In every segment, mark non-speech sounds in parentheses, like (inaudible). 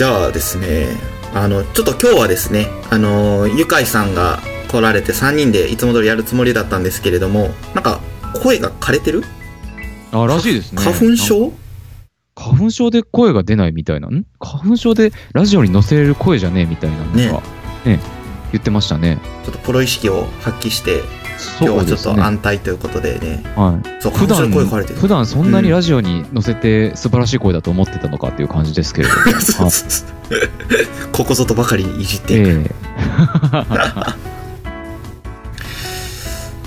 じゃあですね、あの、ちょっと今日はですね、あの、ゆかいさんが来られて3人でいつも通りやるつもりだったんですけれども、なんか、声が枯れてる？あ、らしいですね。花粉症？花粉症で声が出ないみたいな？ん？花粉症でラジオに載せれる声じゃねえみたいなのが、ね言ってましたね。ちょっとプロ意識を発揮して、今日はちょっと安泰ということでね。はい。そう、普段。普段そんなにラジオに載せて素晴らしい声だと思ってたのかっていう感じですけれども。ここぞとばかりにいじっていく。え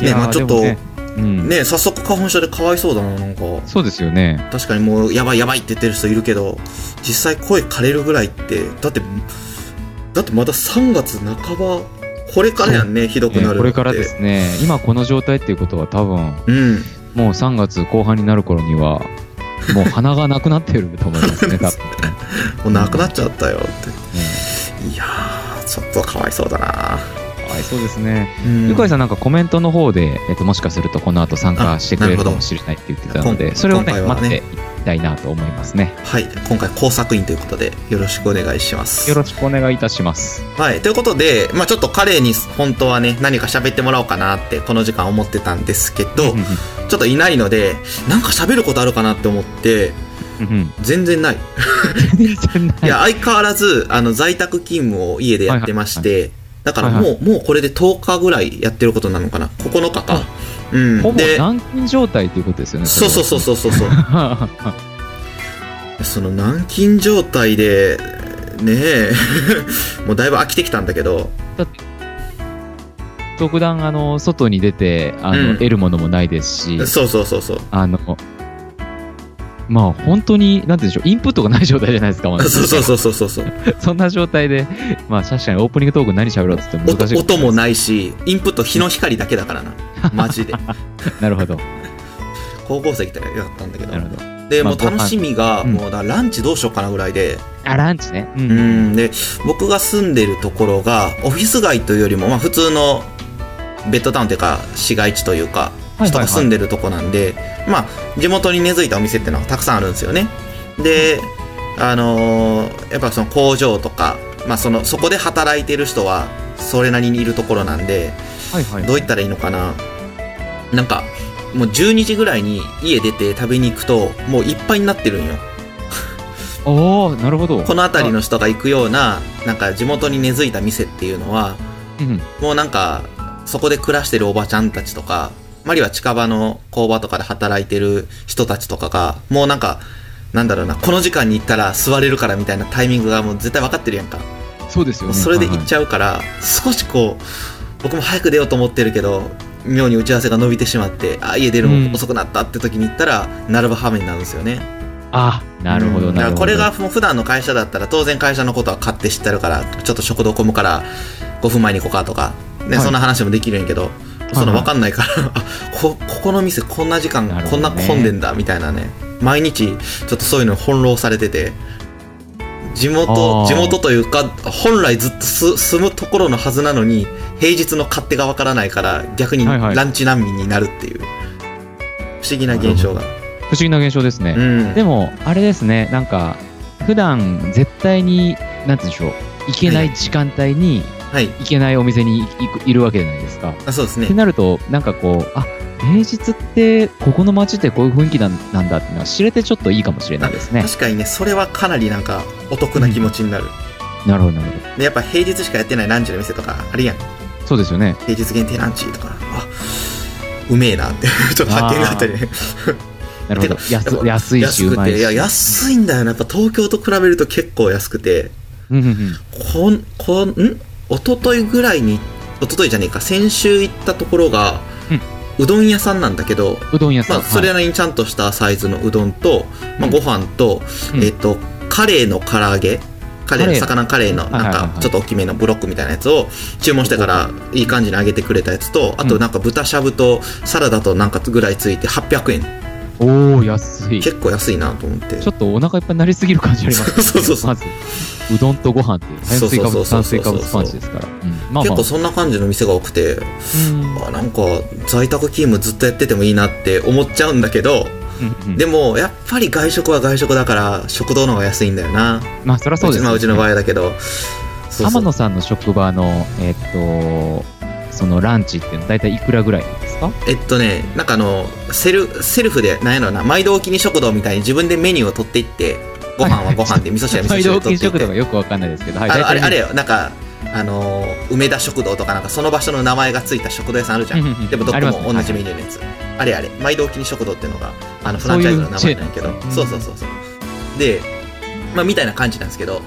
え (laughs) ねまあちょっとうんね早速花粉症でかわいそうだな、なんか。そうですよね。確かにもうやばいやばいって言ってる人いるけど、実際声枯れるぐらいって、だって、だってまだ3月半ば、これからやんね、ひどくなるのって。ええこれからですね。今この状態っていうことは多分、うん。もう3月後半になる頃には、もう鼻がなくなってると思いますね、(laughs) 多分ね。もうなくなっちゃったよって。ねいやー、ちょっとかわいそうだな。かわいそうですね。うんゆかいさんなんかコメントの方で、えっと、もしかするとこの後参加してくれるかもしれないって言ってたので、それをね、今回はね待っていきたいなと思いますね。はい。今回工作員ということで、よろしくお願いします。よろしくお願いいたします。はい。ということで、まあちょっと彼に本当はね、何か喋ってもらおうかなって、この時間思ってたんですけど、ちょっといないので、なんか喋ることあるかなって思って、うんうん全然ない。(laughs) 全然ないいや、相変わらず、あの、在宅勤務を家でやってまして、だからもう、はいもうこれで10日ぐらいやってることなのかな。9日か。うん。ほぼで、軟禁状態っていうことですよね。そうそうそうそうそうそ。(laughs) その軟禁状態で、ねえ、(laughs) もうだいぶ飽きてきたんだけど、だって、特段、あの、外に出て、あの、うん得るものもないですし、そうそうそうそう。あの、まあ、本当に、なんて言うんでしょう、インプットがない状態じゃないですか、まだ (laughs) そうそうそうそうそうそう。(laughs) そんな状態で、まあ、確かにオープニングトーク何喋ろうって言っても難しい。音音もないし、インプット日の光だけだからな。(laughs) マジで。なるほど。高校生来たらよかったんだけどな。るほど。で、まあもう楽しみが、もうだランチどうしようかなぐらいで、あ、ランチね。うう。ん、で、僕が住んでるところが、オフィス街というよりも、まあ普通のベッドタウンというか、市街地というか、人が住んでるとこなんで、まあ、地元に根付いたお店っていうのはたくさんあるんですよね。で、あのーやっぱその工場とか、まあその、そこで働いてる人は、それなりにいるところなんで、はいはい。どう言ったらいいのかな。なんか、もう12時ぐらいに家出て食べに行くと、もういっぱいになってるんよ。(laughs) おー、なるほど。この辺りの人が行くような、なんか地元に根付いた店っていうのは、うん。もうなんか、そこで暮らしてるおばちゃんたちとか、まりは近場の工場とかで働いてる人たちとかが、もうなんか、なんだろうな、この時間に行ったら座れるからみたいなタイミングがもう絶対分かってるやんか。そうですよね。それで行っゃちゃうから、少しこう、僕も早く出ようと思ってるけど、妙に打ち合わせが伸びてしまって、あ、家出るの遅くなったって時に行ったら、並ぶ羽目になるんですよね。あ、なるほど、うんだからなるほど。これがもう普段の会社だったら当然会社のことは買って知ってるからちょっと食堂混むから5分前に行こうかとか、ねはいそんな話もできるんやけど、そのはい分かんないから、あこここの店こんな時間こんな混んでんだみたいなね。毎日ちょっとそういうのに翻弄されてて。地元地元というか本来ずっとす住むところのはずなのに平日の勝手が分からないから逆にはいはい。ランチ難民になるっていう。不思議な現象が。不思議な現象ですね。うん。でも、あれですね、なんか、普段絶対に、なんて言うんでしょう、行けない時間帯に、はい行けないお店にいるわけじゃないですか。あそうですね。ってなると、なんかこう、あ平日って、ここの街ってこういう雰囲気なんなんだっていうのは知れてちょっといいかもしれないですね。確かにねそれはかなりなんかお得な気持ちになる、なるほど、なるほど。でやっぱ平日しかやってないランチの店とかあるやん。そうですよね。平日限定ランチとか。あうめえなって (laughs) ちょっと発見があったり。ね (laughs) なるほど。安安いし、安うまいし。くていや安いんだよな。やっぱ東京と比べると結構安くて。うん。うんうん。こんこんん一昨日ぐらいに一昨日じゃねえか先週行ったところが、うどん屋さんなんだけどうどん屋さん。まあ、それはいなりにちゃんとしたサイズのうどんと、まあ、ご飯と、うん。えっ、と、カレーの唐揚げ、カレー魚カレーのなんかちょっと大きめのブロックみたいなやつを注文してからいい感じに揚げてくれたやつと、あとなんか豚しゃぶとサラダとなんかぐらいついて800円。おお安い。ち結構安いなと思って。ょっとお腹いっぱいになりすぎる感じありますね。(laughs) そうそうそうまず、うどんとご飯っていう炭水化物、炭水化物パンチですから。うんまあまあ結構。そんな感じの店が多くて、うんあなんか在宅勤務ずっとやっててもいいなって思っちゃうんだけど、うんうんでもやっぱり外食は外食だから食堂の方が安いんだよなまあそりゃそうですよねうちの場合だけど天野さんの職場のえっとそのランチっていうのは大体いくらぐらい？か？えっとねなんかあのセルセルフでなんやろな毎度おきに食堂みたいに自分でメニューを取っていってご飯はご飯で (laughs) 味噌汁は味噌汁で取っていって。食堂がよくわかんないですけど、はい、あのあれあれよ。よなんかあのー梅田食堂とかなんかその場所の名前がついた食堂屋さんあるじゃうんでもどこも同じメニューのやつ。あれあれ毎度おきに食堂っていうのがあのフランチャイズの名前なんやけど。そうそうそうそう。でまあみたいな感じなんですけど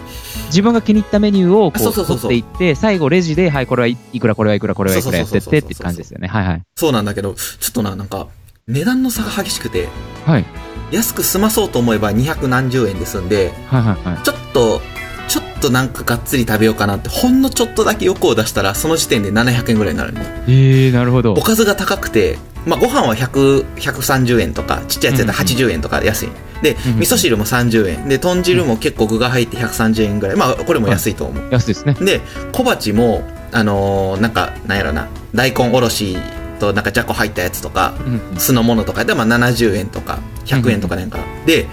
自分が気に入ったメニューをこそううそうそうそう取っていって、最後レジで、はい、これはいいくら、これはいくら、これはいくらやってってって感じですよね。はいはい。そうなんだけどちょっとななんか値段の差が激しくてはい。安く済まそうと思えば200何十円で済んではいはいはい。ちょっとちょっとなんかがっつり食べようかなってほんのちょっとだけ欲を出したらその時点で700円ぐらいになるねえー、なるほどお。かずが高くて、まあ、ご飯は100 130円とかちっちゃいやつやったら80円とかで安い、でうんうん味噌汁も30円。で豚汁も結構具が入って130円ぐらい。まあこれも安いと思う、安いですね。で小鉢もあのーなんかなんやろな。大根おろしとなんかじゃこ入ったやつとかうんうん。酢の物とかでまあ70円とか100円とかなんか、で、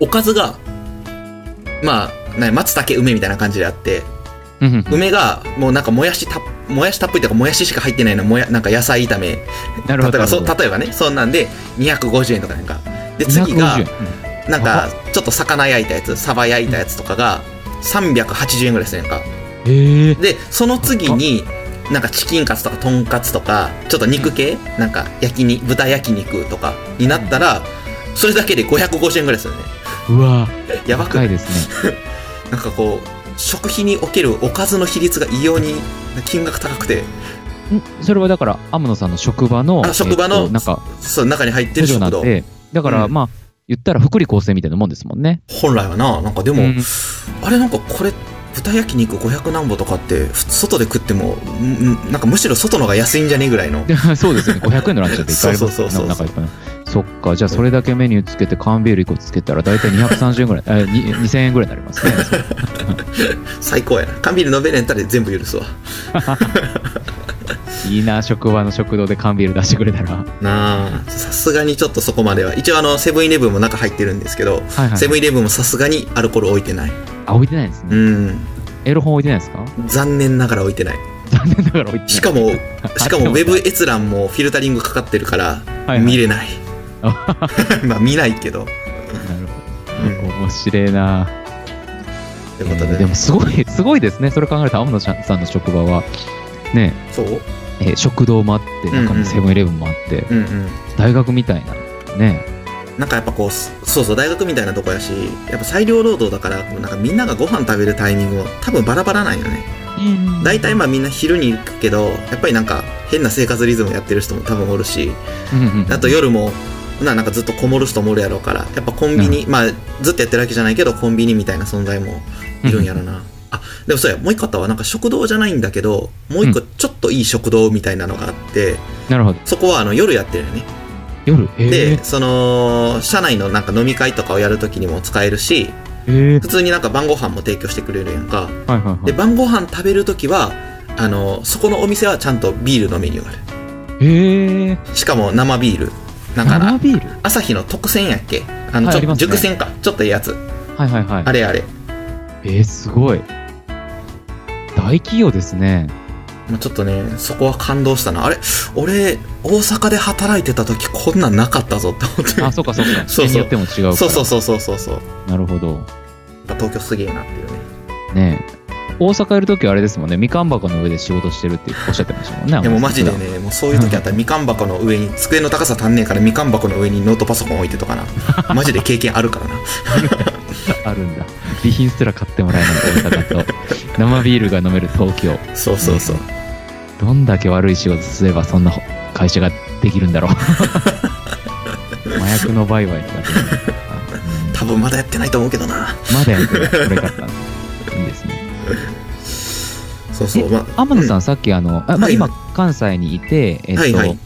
おかずがまあな松茸梅みたいな感じであってうんうん梅がもうなんかもやしたもやしたっぷりとかもやししか入ってないのもやなんか野菜炒め。なるほど。例えば例えばねそんなんで250円とかなんか。で次が250円なんかちょっと魚焼いたやつサバ焼いたやつとかが380円ぐらいするやんか。えー、でその次になんかチキンカツとかとんかつとかちょっと肉系なんか焼きに豚焼肉とかになったらそれだけで550円ぐらいするね。うわやばくないですね。(laughs) なんかこう食費におけるおかずの比率が異様に金額高くて。ん？それはだから、天野さんの職場の、あ職場のえっとなんか、そう中に入ってる食堂なんで、だから、うん。まあ、言ったら福利厚生みたいなもんですもんね。本来はななんかでも、うん。あれなんかこれ豚焼肉500何ぼとかってふ外で食ってもなんかむしろ外の方が安いんじゃねえぐらいので (laughs) そうですよね。500円のランチだっていっぱいありますそうそうそうそうよね。お腹いっぱいそっか、じゃあそれだけメニューつけて缶ビール1個つけたら大体230円ぐらい、えに2000円ぐらいになりますね。(laughs) 最高やな缶ビール飲めれんたら全部許すわ (laughs) いいな、職場の食堂で缶ビール出してくれたら。はなあさすがにちょっとそこまでは一応あのセブンイレブンも中入ってるんですけど、いはい。セブンイレブンもさすがにアルコール置いてないあ、置いてないんですうね。んエロ本置いてないですか？残念ながら置いてない残念ながら置いてない。しかも (laughs) しかもウェブはい閲覧もフィルタリングかかってるからはい見れない、あ (laughs) まあ見ないけどなるうんほど。面白いな。ということで、えーでもすごい、すごいですね。それ考えると、天野さんの職場は、ね、そう？えー食堂もあって、中うんうん。にセブンイレブンもあって、うんうん。大学みたいな、ね。なんかやっぱこうすそうそう大学みたいなとこやしやっぱ裁量労働だからなんかみんながご飯食べるタイミングも多分バラバラなんよね。大体まあみんな昼に行くけどやっぱりなんか変な生活リズムやってる人も多分おるしうんうんあと夜もななんかずっとこもる人もおるやろうからやっぱコンビニ、まあずっとやってるわけじゃないけどコンビニみたいな存在もいるんやろな、あでもそうやもう一個あったわなんか食堂じゃないんだけどもう一個ちょっといい食堂みたいなのがあって、なるほど。そこはあの夜やってるよね。夜、えー、でその社内のなんか飲み会とかをやるときにも使えるしえー、普通になんか晩ご飯も提供してくれるやんか。はいはいはい。で晩ご飯食べるときはあのそこのお店はちゃんとビールのメニューがある。えー、しかも生ビール。なんかな朝日の特選やっけ？あのはいありますね。熟選か。ちょっといいやつ。はいはいはい。あれあれ。えー、すごい。大企業ですね。まあちょっとねそこは感動したなあれ？俺大阪で働いてた時こんなんなかったぞって思ってあ、そうかそうか。(laughs) そうそう人によっても違う。そうそうそうそうそうそうなるほど。ぱ東京すげえなっていうねねえ。大阪いるときはあれですもんね。みかん箱の上で仕事してるっておっしゃってましたもんね。でもマジで普ねもうそういう時あったらみかん箱の上に机の高さ足んねえからみかん箱の上にノートパソコン置いてとかな (laughs) マジで経験あるからな段 (laughs) あるんだ。備品すら買ってもらえない大阪と、生ビールが飲める東京。そうそうそうどんだけ悪い仕事すればそんな会社ができるんだろう。(laughs) 麻薬の売買とか多分まだやってないと思うけどなまだやってる。これからか。いいですね。そうそうまあ天野さん、さっきあの、あまあ、はい今、関西にいて、えっと、はいはい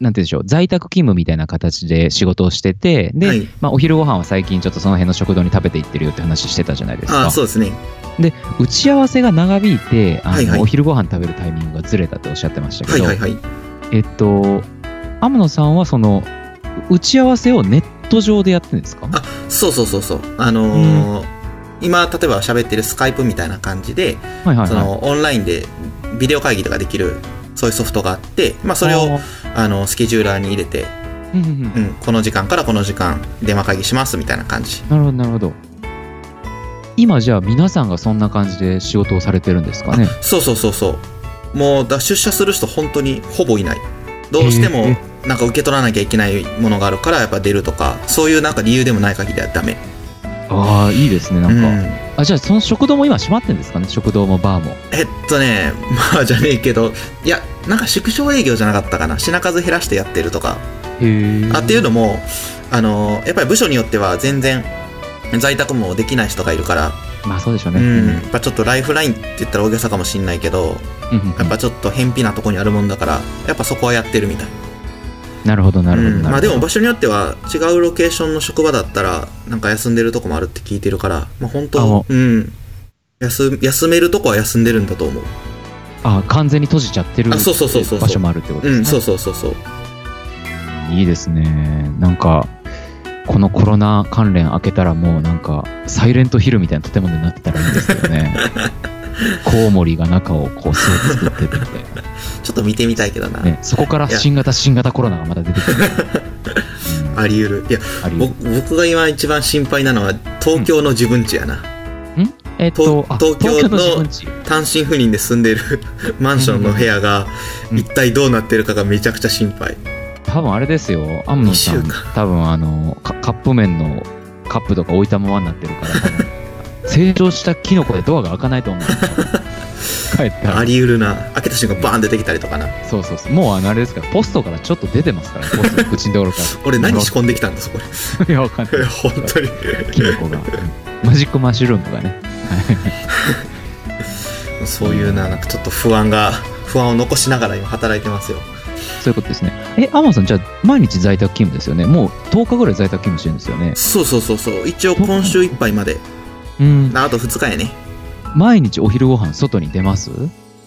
なんて言うんでしょう、在宅勤務みたいな形で仕事をしてて、で、はいまあ、お昼ご飯は最近ちょっとその辺の食堂に食べていってるよって話してたじゃないですかああ。そうですねで、打ち合わせが長引いて、あの、はいはい。お昼ご飯食べるタイミングがずれたっておっしゃってましたけど、はいはいはい。えっと、天野さんはその、打ち合わせをネット上でやってるんですか？あそうそうそうそう。あのー今例えば喋ってるスカイプみたいな感じで、はいはいはい。そのオンラインでビデオ会議とかできるそういうソフトがあって、まあ、それをああのスケジューラーに入れて、うん、この時間からこの時間電話会議しますみたいな感じ。なるほど、なるほど。今じゃあ皆さんがそんな感じで仕事をされてるんですかね？そうそうそうそう。もうだ出社する人本当にほぼいない。どうしてもへなんか受け取らなきゃいけないものがあるからやっぱ出るとかそういうなんか理由でもない限りはダメ。ああ、いいですね、なんか。うん。あ、じゃあその食堂も今閉まってるんですかね？食堂もバーも。えっとね (laughs) まあじゃねえけどいやなんか縮小営業じゃなかったかな。品数減らしてやってるとか。へえ。あっていうのもあのやっぱり部署によっては全然在宅もできない人がいるから、まあそうでしょうね。うん、やっぱちょっとライフラインって言ったら大げさかもしんないけどうんうんうん。やっぱちょっと偏僻なとこにあるもんだからやっぱそこはやってるみたい。なるほど、なるほど。うん、なるほど。まあでも場所によっては違うロケーションの職場だったらなんか休んでるとこもあるって聞いてるからまあ本当う。ん。休休めるとこは休んでるんだと思う。あ、完全に閉じちゃってる場所もあるってことですね。うんそうそうそうそう。いいですね。なんか、このコロナ関連開けたらもうなんか、サイレントヒルみたいな建物になってたらいいんですけどね。(laughs) コウモリが中をこう、巣を作ってて。みたいちょっと見てみたいけどな、な。ね、そこから新型、新型コロナがまた出てくる。うん。あり得る。いや僕僕が今一番心配なのは東京の自分家やな、えっと、あ東京の単身赴任で住んでる (laughs) マンションの部屋がうん。一体どうなってるかがめちゃくちゃ心配多分あれですよ、アムノさん多分あのカ、カップ麺のカップとか置いたままになってるから、成長したキノコでドアが開かないと思う。(laughs) 帰ったら。あり得るな開けた瞬間バーン出てきたりとかなそうそうそう。もうあのあれですから、ポストからちょっと出てますから、ポストの口のところから。(laughs) 俺何仕込んできたんだそこ (laughs) いや、わかんないで。本当にキノコが。うんマジックマッシュルームがね。そういうななんかちょっと不安が不安を残しながら今働いてますよそういうことですね。え、アマンさん、じゃあ、毎日在宅勤務ですよね。もう10日ぐらい在宅勤務してるんですよね。そうそうそうそう一応今週いっぱいまでうん。ああと2日やね毎日お昼ご飯外に出ます？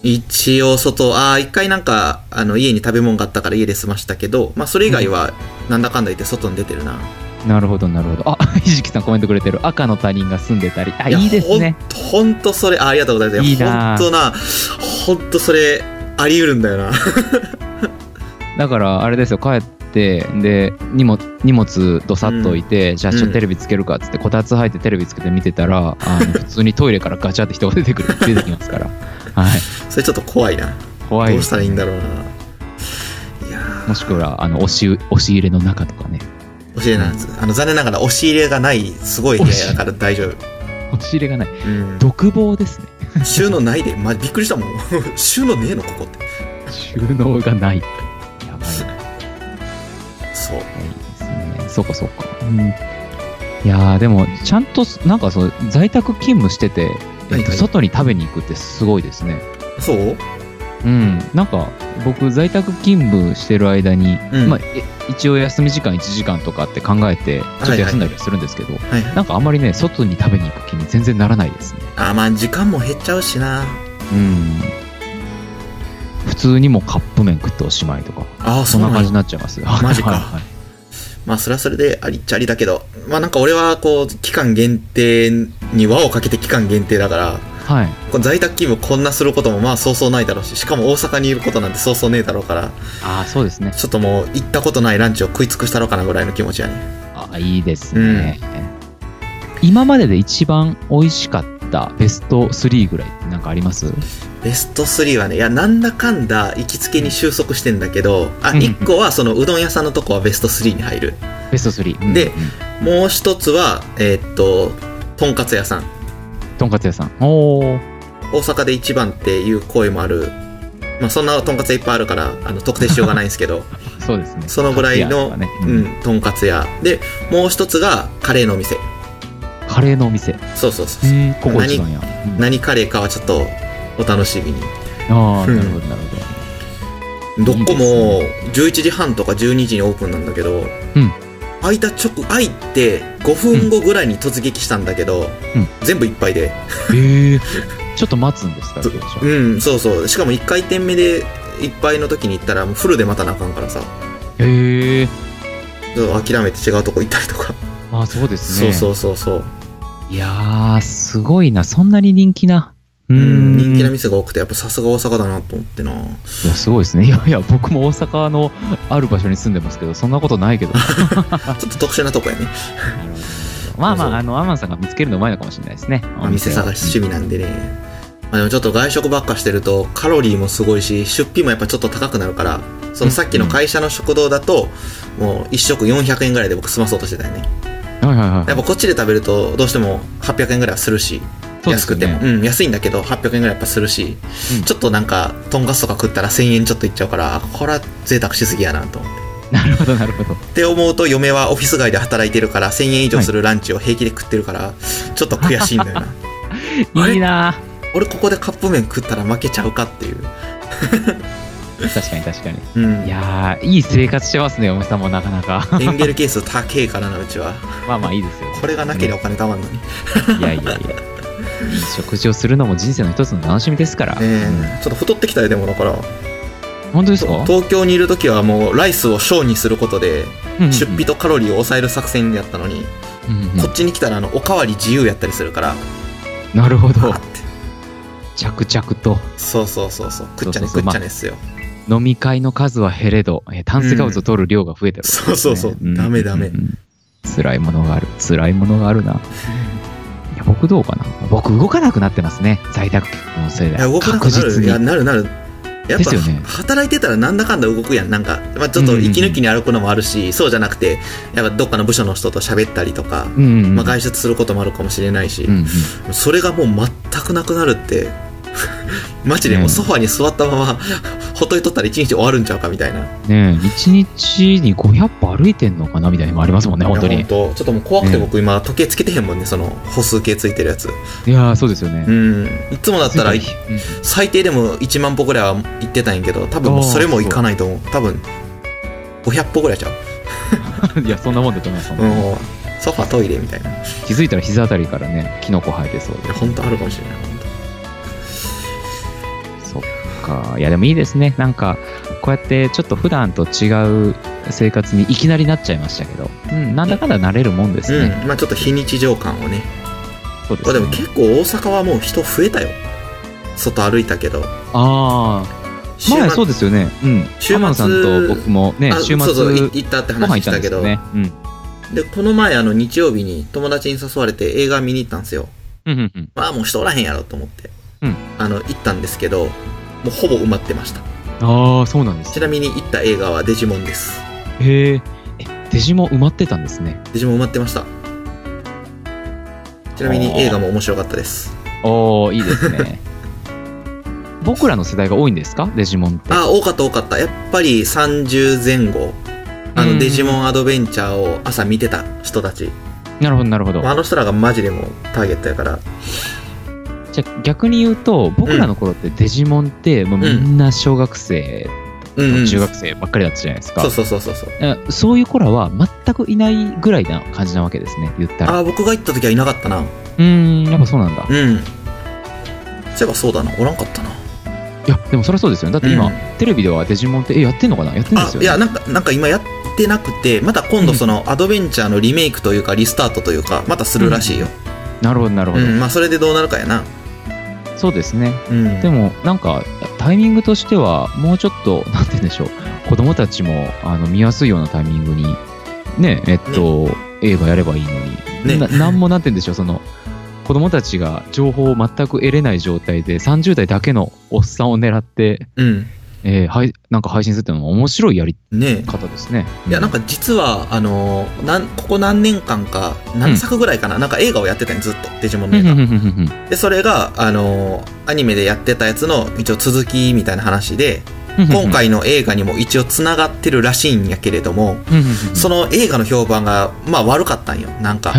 一応外ああ一回なんかあの家に食べ物があったから家で済ましたけどまあそれ以外はなんだかんだ言って外に出てるな、なるほど、なるほど。あ、ひじきさんコメントくれてる。赤の他人が住んでたり。あ、やいいですね。ほんとそれあありがとうございますいいなほんとなほんとそれあり得るんだよなだから、あれですよ、帰って、で、荷物、荷物どさっと置いて、じゃあちょっうんとテレビつけるかっつって、こたつ入ってテレビつけて見てたら、(laughs) あの、普通にトイレからガチャって人が出てくる、出てきますから。(laughs) はい。それちょっと怖いな。怖いですどうしたらいいんだろうな。いやー。もしくは、あの、押し、押し入れの中とかね。押し入れなんですあの残念ながら押し入れがないすごい部屋だから大丈夫。押し入れがない。うん。独房ですね。収納ないで、まびっくりしたもん。(laughs) 収納ねえのここって。収納がない。そう。いいですね。そうかそうか。うん、いやーでもちゃんとなんかそう在宅勤務してて、えっと外に食べに行くってすごいですね。そう？うん、なんか僕在宅勤務してる間に、うん。まあ、え一応休み時間1時間とかって考えてちょっと休んだりはするんですけど、はいはい。なんかあんまりね外に食べに行く気に全然ならないですね。あまあ時間も減っちゃうしな。うん普通にもうカップ麺食っておしまいとか。ああそんな感じにななっちゃいますよ。マジか。(laughs) はいはい。まあそれはそれでありっちゃありだけど。まあなんか俺はこう期間限定に輪をかけて期間限定だからはい。在宅勤務こんなすることもまあそうそうないだろうし。しかも大阪にいることなんてそうそうねえだろうから。ああそうですね。ちょっともう行ったことないランチを食い尽くしたろうかなぐらいの気持ちやね。あいいですね、今までで一番美味しかったベスト3ぐらいってなんかあります？ベスト3はねいやなんだかんだ行きつけに収束してんだけどあうん1個はそのうどん屋さんのとこはベスト3に入る。ベスト3、うんでうんもう一つはえーっととんかつ屋さん。とんかつ屋さん。おー。大阪で一番っていう声もある。まあそんなとんかつ屋いっぱいあるからあの特定しようがないんですけど。(laughs) そうですね。そのぐらいの、ね。ううん。ん、とんかつ屋。でもう一つがカレーのお店。カレーのお店。そうそうそう、へえここ一番や、うん。何カレーかはちょっとお楽しみに。うん。ああなるほどなるほど。どこも11時半とか12時にオープンなんだけど、うん。開いた直開いて5分後ぐらいに突撃したんだけど、うん。全部いっぱいで。へえ。ちょっと待つんですかう。んそうそう。しかも1回転目でいっぱいの時に行ったらもうフルで待たなあかんからさ。へえ。諦めて違うとこ行ったりとか。ああ、そうですね。そうそうそうそう。いやー、すごいな。そんなに人気な。ううん、ん。人気な店が多くて、やっぱさすが大阪だなと思ってな。いや、すごいですね。(laughs) いやいや、僕も大阪のある場所に住んでますけど、そんなことないけど。(laughs) ちょっと特殊なとこやね。(laughs) まあまあ、あの、アマンさんが見つけるのうまいのかもしれないですね。まあ店探し趣味なんでね。まあでもちょっと外食ばっかしてると、カロリーもすごいし、出費もやっぱちょっと高くなるから、そのさっきの会社の食堂だと、もう一食400円ぐらいで僕済まそうとしてたよね。はいはいはい。やっぱこっちで食べると、どうしても800円ぐらいはするし、安くても。うん、安いんだけど、800円ぐらいやっぱするし、うんちょっとなんか、とんかつとか食ったら1000円ちょっといっちゃうから、これは贅沢しすぎやなと思って。なるほどなるほど。って思うと嫁はオフィス街で働いてるから1000円以上するランチを平気で食ってるからちょっと悔しいんだよな (laughs) いいな俺ここでカップ麺食ったら負けちゃうかっていう確かに確かに。うんいやー、いい生活してますね、おめさんもなかなか。エンゲル係数高えからなうちは (laughs) まあまあいいですよ。これがなければお金貯まんのに、いやいやいや。食事をするのも人生の一つの楽しみですから。ねえ。ちょっと太ってきたよでもだから。本当ですか？東京にいる時はもうライスを小にすることでうんうん出費とカロリーを抑える作戦やったのに、うんうんこっちに来たらあのおかわり自由やったりするから。なるほど。あ。って。着々と。そうそうそうそう。食っちゃねそうそうそう。食っちゃねっすよ、飲み会の数は減れど、えー炭水化物を取る量が増えてる、そうそうそう。ダメダメ。辛いものがある。辛いものがあるな。僕どうかな？僕動かなくなってますね。在宅のせいで。いや動かなく確実なるいやに。なるなるやっぱ、ね働いてたらなんだかんだ動くやんなんか、まあ、ちょっと息抜きに歩くのもあるし、そうじゃなくてやっぱどっかの部署の人と喋ったりとか、うんうんうん。まあ、外出することもあるかもしれないし、うんうんそれがもう全くなくなるって (laughs) マジでもうソファに座ったままほっといとったら一日終わるんちゃうかみたいな。ねえ、1日に500歩歩いてんのかなみたいなのもありますもんね、本当に。ちょっともう怖くて僕今時計つけてへんもんねその歩数計ついてるやつ。いやー、そうですよね。う。ん。いつもだったらいうん。最低でも1万歩ぐらいは行ってたんやけど多分もうそれもいかないと思う。多分500歩ぐらいちゃう。(laughs) いや、そんなもんだと思います。もうソファトイレみたいな。気づいたら膝あたりからね、キノコ生えてそうで。本当あるかもしれないか。いや、でもいいですね。なんか、こうやってちょっと普段と違う生活にいきなりなっちゃいましたけど、うん、なんだかんだ慣れるもんですね。当うんまあちょっと非日常感をねそうですね。あでも結構大阪はもう人増えたよ外歩いたけどああ、週前そうですよね。うん。週末さんと僕もねあ、週末そうそうい行ったって話したたけどね。うん。でこの前あの日曜日に友達に誘われて映画見に行ったんですようんうんうん。まあもう人おらへんやろと思って、うんあの行ったんですけどもうほぼ埋まってましたああ、そうなんですち。なみに行った映画はデジモンですへえ。え、デジも埋まってたんですね。デジモン埋まってましたちなみに映画も面白かったですおー、いいですね。(laughs) 僕らの世代が多いんですか？デジモンって。あ多かった多かったやっぱり30前後あうんのデジモンアドベンチャーを朝見てた人たち、なるほど、なるほど。まああの人らがマジでもうターゲットやからじゃあ逆に言うと、僕らの頃ってデジモンって、もうみんな小学生中学生ばっかりだったじゃないですか。そうそうそうそうそう。えそういう子らは全くいないぐらいな感じなわけですね、言ったら。ああ僕が行った時はいなかったな。うーん、やっぱそうなんだ。うん。そういえばそうだな。おらんかったな。いや、でもそりゃそうですよ。ね。だって今、うん。テレビではデジモンって、え、やってんのかな？やってんですよ、ね。あいやなんかなんか今やってなくてまた今度そのアドベンチャーのリメイクというかリスタートというかまたするらしいよ、なるほど、なるほど。うん。まあそれでどうなるかやなそうですね。うん。でも、なんか、タイミングとしては、もうちょっと、なんて言うんでしょう、(laughs) 子供たちもあの見やすいようなタイミングに、ね、えっと、映画やればいいのに、ね。ななんもなんて言うんでしょう、その、子供たちが情報を全く得れない状態で、30代だけのおっさんを狙って、うんえーはい、なんか配信するっていうのも面白いやりね方ですね。いやなんか実はあのーなんここ何年間か何作ぐらいかな、なんか映画をやってたんよずっとデジモンのうん、映うんうん画うんうん。でそれがあのーアニメでやってたやつの一応続きみたいな話でうん今、回の映画にも一応つながってるらしいんやけれどもうんうんうん。その映画の評判がまあ悪かったんよなんか。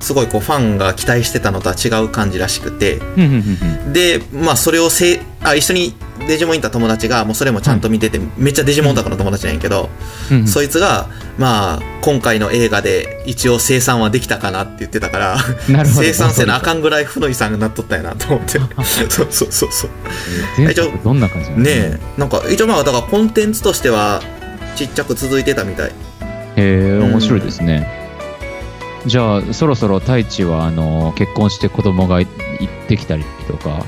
すごいこうファンが期待してたのとは違う感じらしくて。うんうんうんうん。でまあそれをせあ一緒にデジモン行った友達がもうそれもちゃんと見てて、めっちゃデジモンオタクの友達なんやけど、そいつがまあ今回の映画で一応生産はできたかなって言ってたから生産せなあかんぐらい負の遺産になっとったんやなと思って。(laughs) そう。そうそうそう前作どんな感じねえなんか一応まあだからコンテンツとしてはちっちゃく続いてたみたい。へえ、面白いですね。じゃあ、そろそろ太一は、あの、結婚して子供がい行ってきたりとか、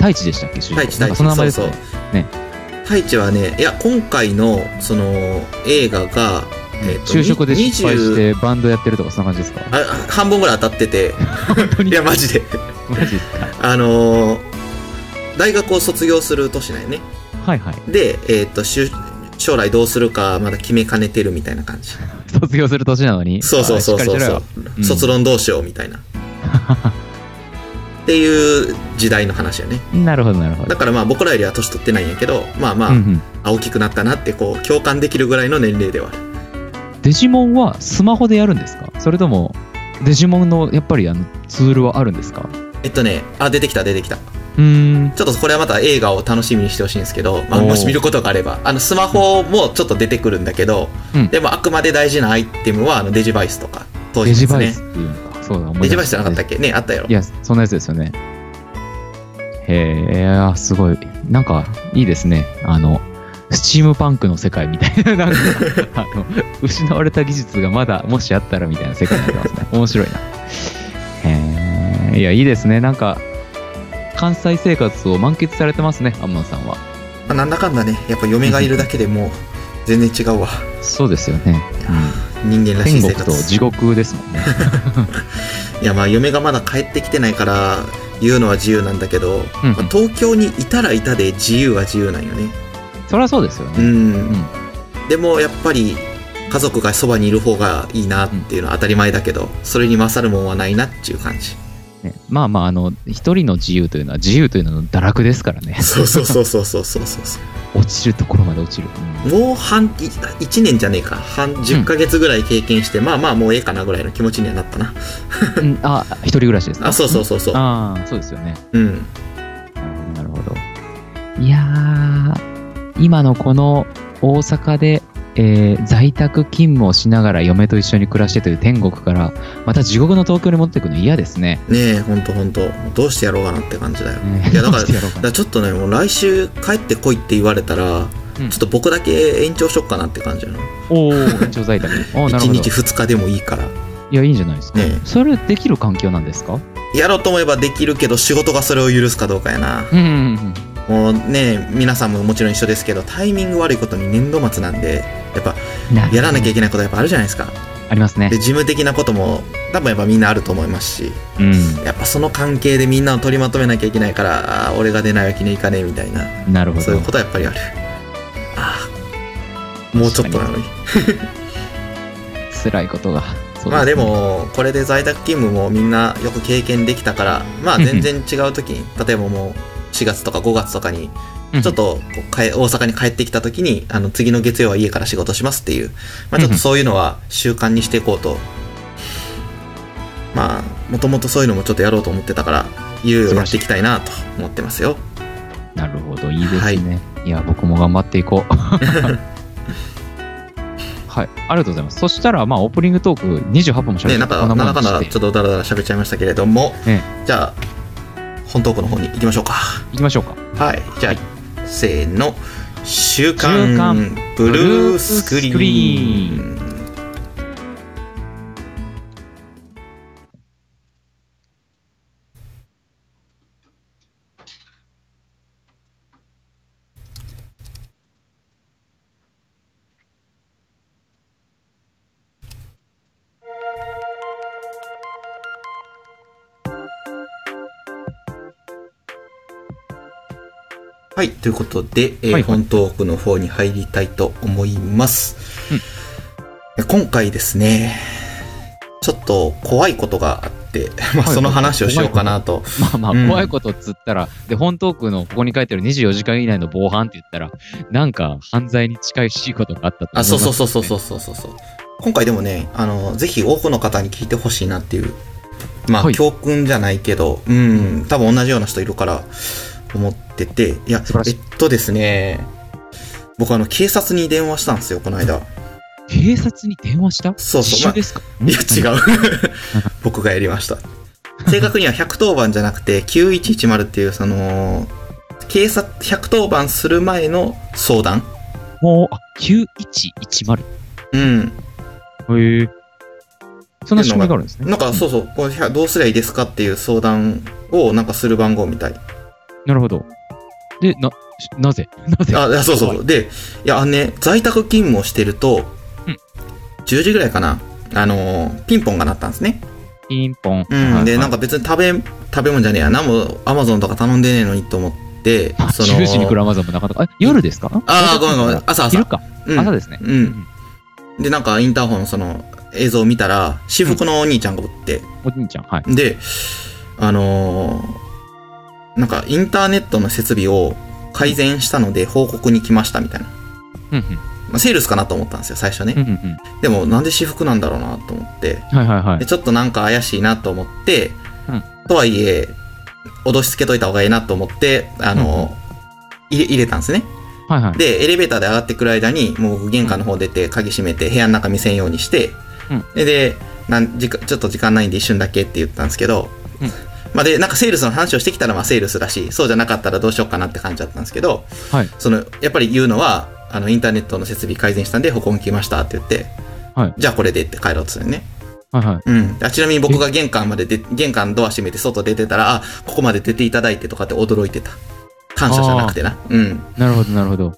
太一でしたっけ？主人公太一その名前ですね太一はね、いや、今回の、その、映画が、えっと就職で失敗し20てバンドやってるとかそんな感じですか？あ半分ぐらい当たってて、いや、マジで。マジですか？あのー大学を卒業する年なんよね。はいはい。で、えっ、と、しゅ将来どうするかまだ決めかねてるみたいな感じ。(laughs) 卒業する年なのに？そうそうそうそうそう。うん卒論どうしようみたいな。(laughs) っていう時代の話やね。なるほどなるほどだ。からまあ僕らよりは年取ってないんやけど、まあまあ、うんうんあ大きくなったなってこう共感できるぐらいの年齢ではある。デジモンはスマホでやるんですか？それとも、デジモンのやっぱりあのツールはあるんですか？えっとね、あ、出てきた出てきた。うーん。ちょっとこれはまた映画を楽しみにしてほしいんですけど、まあ、もし見ることがあれば、あのスマホもちょっと出てくるんだけど、うんでもあくまで大事なアイテムはあのデジバイスとか、当デ時ですねジバイス。っていうのか。そうだ、思い出したじゃなかったっけ？ね、あったやろい。や、そんなやつですよね。へえ、あすごい。なんか、いいですね。あの、スチームパンクの世界みたいな、なんか、(laughs) あの、失われた技術がまだ、もしあったらみたいな世界になってますね。(laughs) 面白いな。へえ、いや、いいですね。なんか、関西生活を満喫されてますね、アンマンさんは。まあ、なんだかんだね、やっぱ嫁がいるだけでもう全然違うわ。(laughs) そうですよね。人間うん、らしい生天国と活。地獄ですもんね。(laughs) いやまあ嫁がまだ帰ってきてないから言うのは自由なんだけど、うんまあ東京にいたらいたで自由は自由なんよね。そりゃそうですよね。うん。うんでもやっぱり家族がそばにいる方がいいなっていうのは当たり前だけど、それに勝るもんはないなっていう感じ。ね、まあまあ、あの、一人の自由というのは、自由というのの堕落ですからね。そうそうそうそうそうそうそう。落ちるところまで落ちる。うんもう半、い1年じゃねえか。半、10ヶ月ぐらい経験して、まあまあもうええかなぐらいの気持ちにはなったな。うんあ、一人暮らしですか？あ、そうそうそうそう。ああ、そうですよね。うん。なるほど、なるほど。いやー、今のこの大阪で、えー在宅勤務をしながら嫁と一緒に暮らしてという天国から、また地獄の東京に持ってくの嫌ですね。ねえ、ほんとほんと。どうしてやろうかなって感じだよ。ねいやだからちょっとね、もう来週帰ってこいって言われたら、うんちょっと僕だけ延長しよっかなって感じやな。おお、延長在宅。おーなる1ほど。日2日でもいいから。いや、いいんじゃないですか。ねそれできる環境なんですか？やろうと思えばできるけど、仕事がそれを許すかどうかやな。うんうんうん。もうね、皆さんももちろん一緒ですけど、タイミング悪いことに年度末なんで、やっぱ、なやらなきゃいけないことやっぱあるじゃないですか。ありますねで、。事務的なことも、多分やっぱみんなあると思いますし、うん。やっぱその関係でみんなを取りまとめなきゃいけないから、俺が出ないわけにいかねえみたいな、なるほどそういう。ことはやっぱりある。ああ、もうちょっとなのに。辛いことが。ねまあで、も、これで在宅勤務もみんなよく経験できたから、まあ全然違う時に、例えばもう4月とか5月とかに、ちょっと大阪に帰ってきた時に、あの次の月曜は家から仕事しますっていう、まあちょっとそういうのは習慣にしていこうと。まあ、もともとそういうのもちょっとやろうと思ってたから、いろいろやっていきたいなと思ってますよ。なるほど、いいですね。い、や、僕も頑張っていこう。(laughs) はい、ありがとうございます。そしたら、まあ、オープニングトーク28分も喋ってね、なんか、なかんだちょっと。とダラダラ喋っちゃいましたけれども、ねじゃあ、本トークの方に行きましょうか。行きましょうか。はい。じゃあ、せーの。週週刊刊ブルースクリーン。はい、ということで、えーはいはい、本トークの方に入りたいと思います、うん。今回ですね、ちょっと怖いことがあって、(laughs) まあ、その話をしようかなと。まあまあ、怖いことっつったら、うん、で、本トークのここに書いてる24時間以内の防犯って言ったら、なんか犯罪に近いしいことがあったと思います、ね、あ、そうそうそうそうそうそうそう。今回でもね、あの、ぜひ多くの方に聞いてほしいなっていう、まあ、はい、教訓じゃないけど、うん、多分同じような人いるから、思ってて、いやえっとですね、僕あの、警察に電話したんですよ、この間。警察に電話した？そうそう自首ですか、いや、違う。(laughs) 僕がやりました。正確には110番じゃなくて、9110っていう、その、警察、110番する前の相談もう、あ、9110。うん。へえ。そんな仕組みがあるんですね。なんかそうそう、これどうすりゃいいですかっていう相談をなんかする番号みたい。なるほど。で、な、しなぜ？(laughs) なぜ？あ、そうそう。はいで、いや、あのね、在宅勤務をしてると、うん10時ぐらいかな、あのーピンポンが鳴ったんですね。ピンポン。うん。で、なんか、か別に食べ、食べ物じゃねえや。何もアマゾンとか頼んでねえのにと思って、その、10時に来るアマゾンもなかなか、え、夜ですか？あーごめんごめん朝朝昼か。うん朝ですね。うん。で、なんかインターホンのその映像を見たら、私服のお兄ちゃんがおって、お兄ちゃん、はい。で、あのーなんかインターネットの設備を改善したので報告に来ましたみたいな。うんうん。まあ、セールスかなと思ったんですよ、最初ね。うんうんうん。でも、なんで私服なんだろうなと思って、はいはいはいで。ちょっとなんか怪しいなと思って、うんとはいえ、脅しつけといた方がいいなと思って、あのー入れ入れたんですね。はいはい。で、エレベーターで上がってくる間に、もう僕玄関の方出て、鍵閉めて、部屋の中見せんようにして、うんででなん時間、ちょっと時間ないんで一瞬だけって言ったんですけど、うんまあで、なんかセールスの話をしてきたら、まあセールスだし、そうじゃなかったらどうしようかなって感じだったんですけど、はい。その、やっぱり言うのは、あの、インターネットの設備改善したんで、報告に来ましたって言って、はいじゃあこれでって帰ろうとするね。はいはい。うん。あちなみに僕が玄関までで、玄関ドア閉めて外出てたら、あ、ここまで出ていただいてとかって驚いてた。感謝じゃなくてな。うん。なるほどなるほど。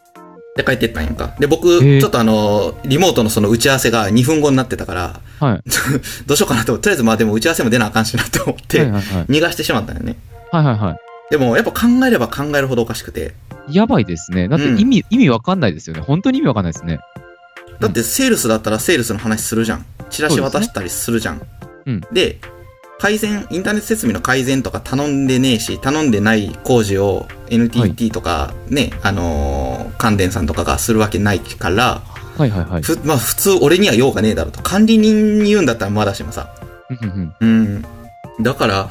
で帰ってったんやんか。で、僕、ちょっとあの、リモートのその打ち合わせが2分後になってたから、はい。(laughs) どうしようかなととりあえずまあでも打ち合わせも出なあかんしなと思って。逃がしてしまったんよね。はいはいはでも、やっぱ考えれば考えるほどおかしくて、い。やばいですね。だってうん意味、意味わかんないですよね。本当に意味わかんないですね。だってセールスだったらセールスの話するじゃん。チラシ渡したりするじゃん。うんで、改善、インターネット設備の改善とか頼んでねえし、頼んでない工事を NTT とかね、あのー関電さんとかがするわけないから、はいはいはい。ふまあ普通俺には用がねえだろうと。管理人に言うんだったらまだしもさ。うん。だから、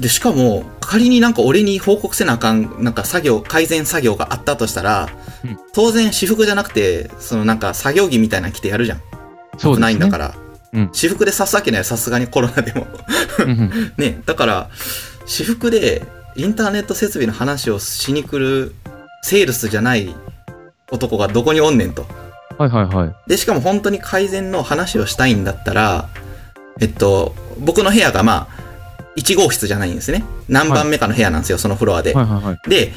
で、しかも、仮になんか俺に報告せなあかん、なんか作業、改善作業があったとしたら、うん当然私服じゃなくて、そのなんか作業着みたいなの着てやるじゃん。そうですね。ないんだから。うん私服で刺すわけないよ、さすがにコロナでも。(laughs) ね、だから、私服でインターネット設備の話をしに来るセールスじゃない男がどこにおんねんと。はいはいはい。で、しかも本当に改善の話をしたいんだったら、えっと、僕の部屋がまあ、1号室じゃないんですね。何番目かの部屋なんですよ、そのフロアで。はいはいはい。で、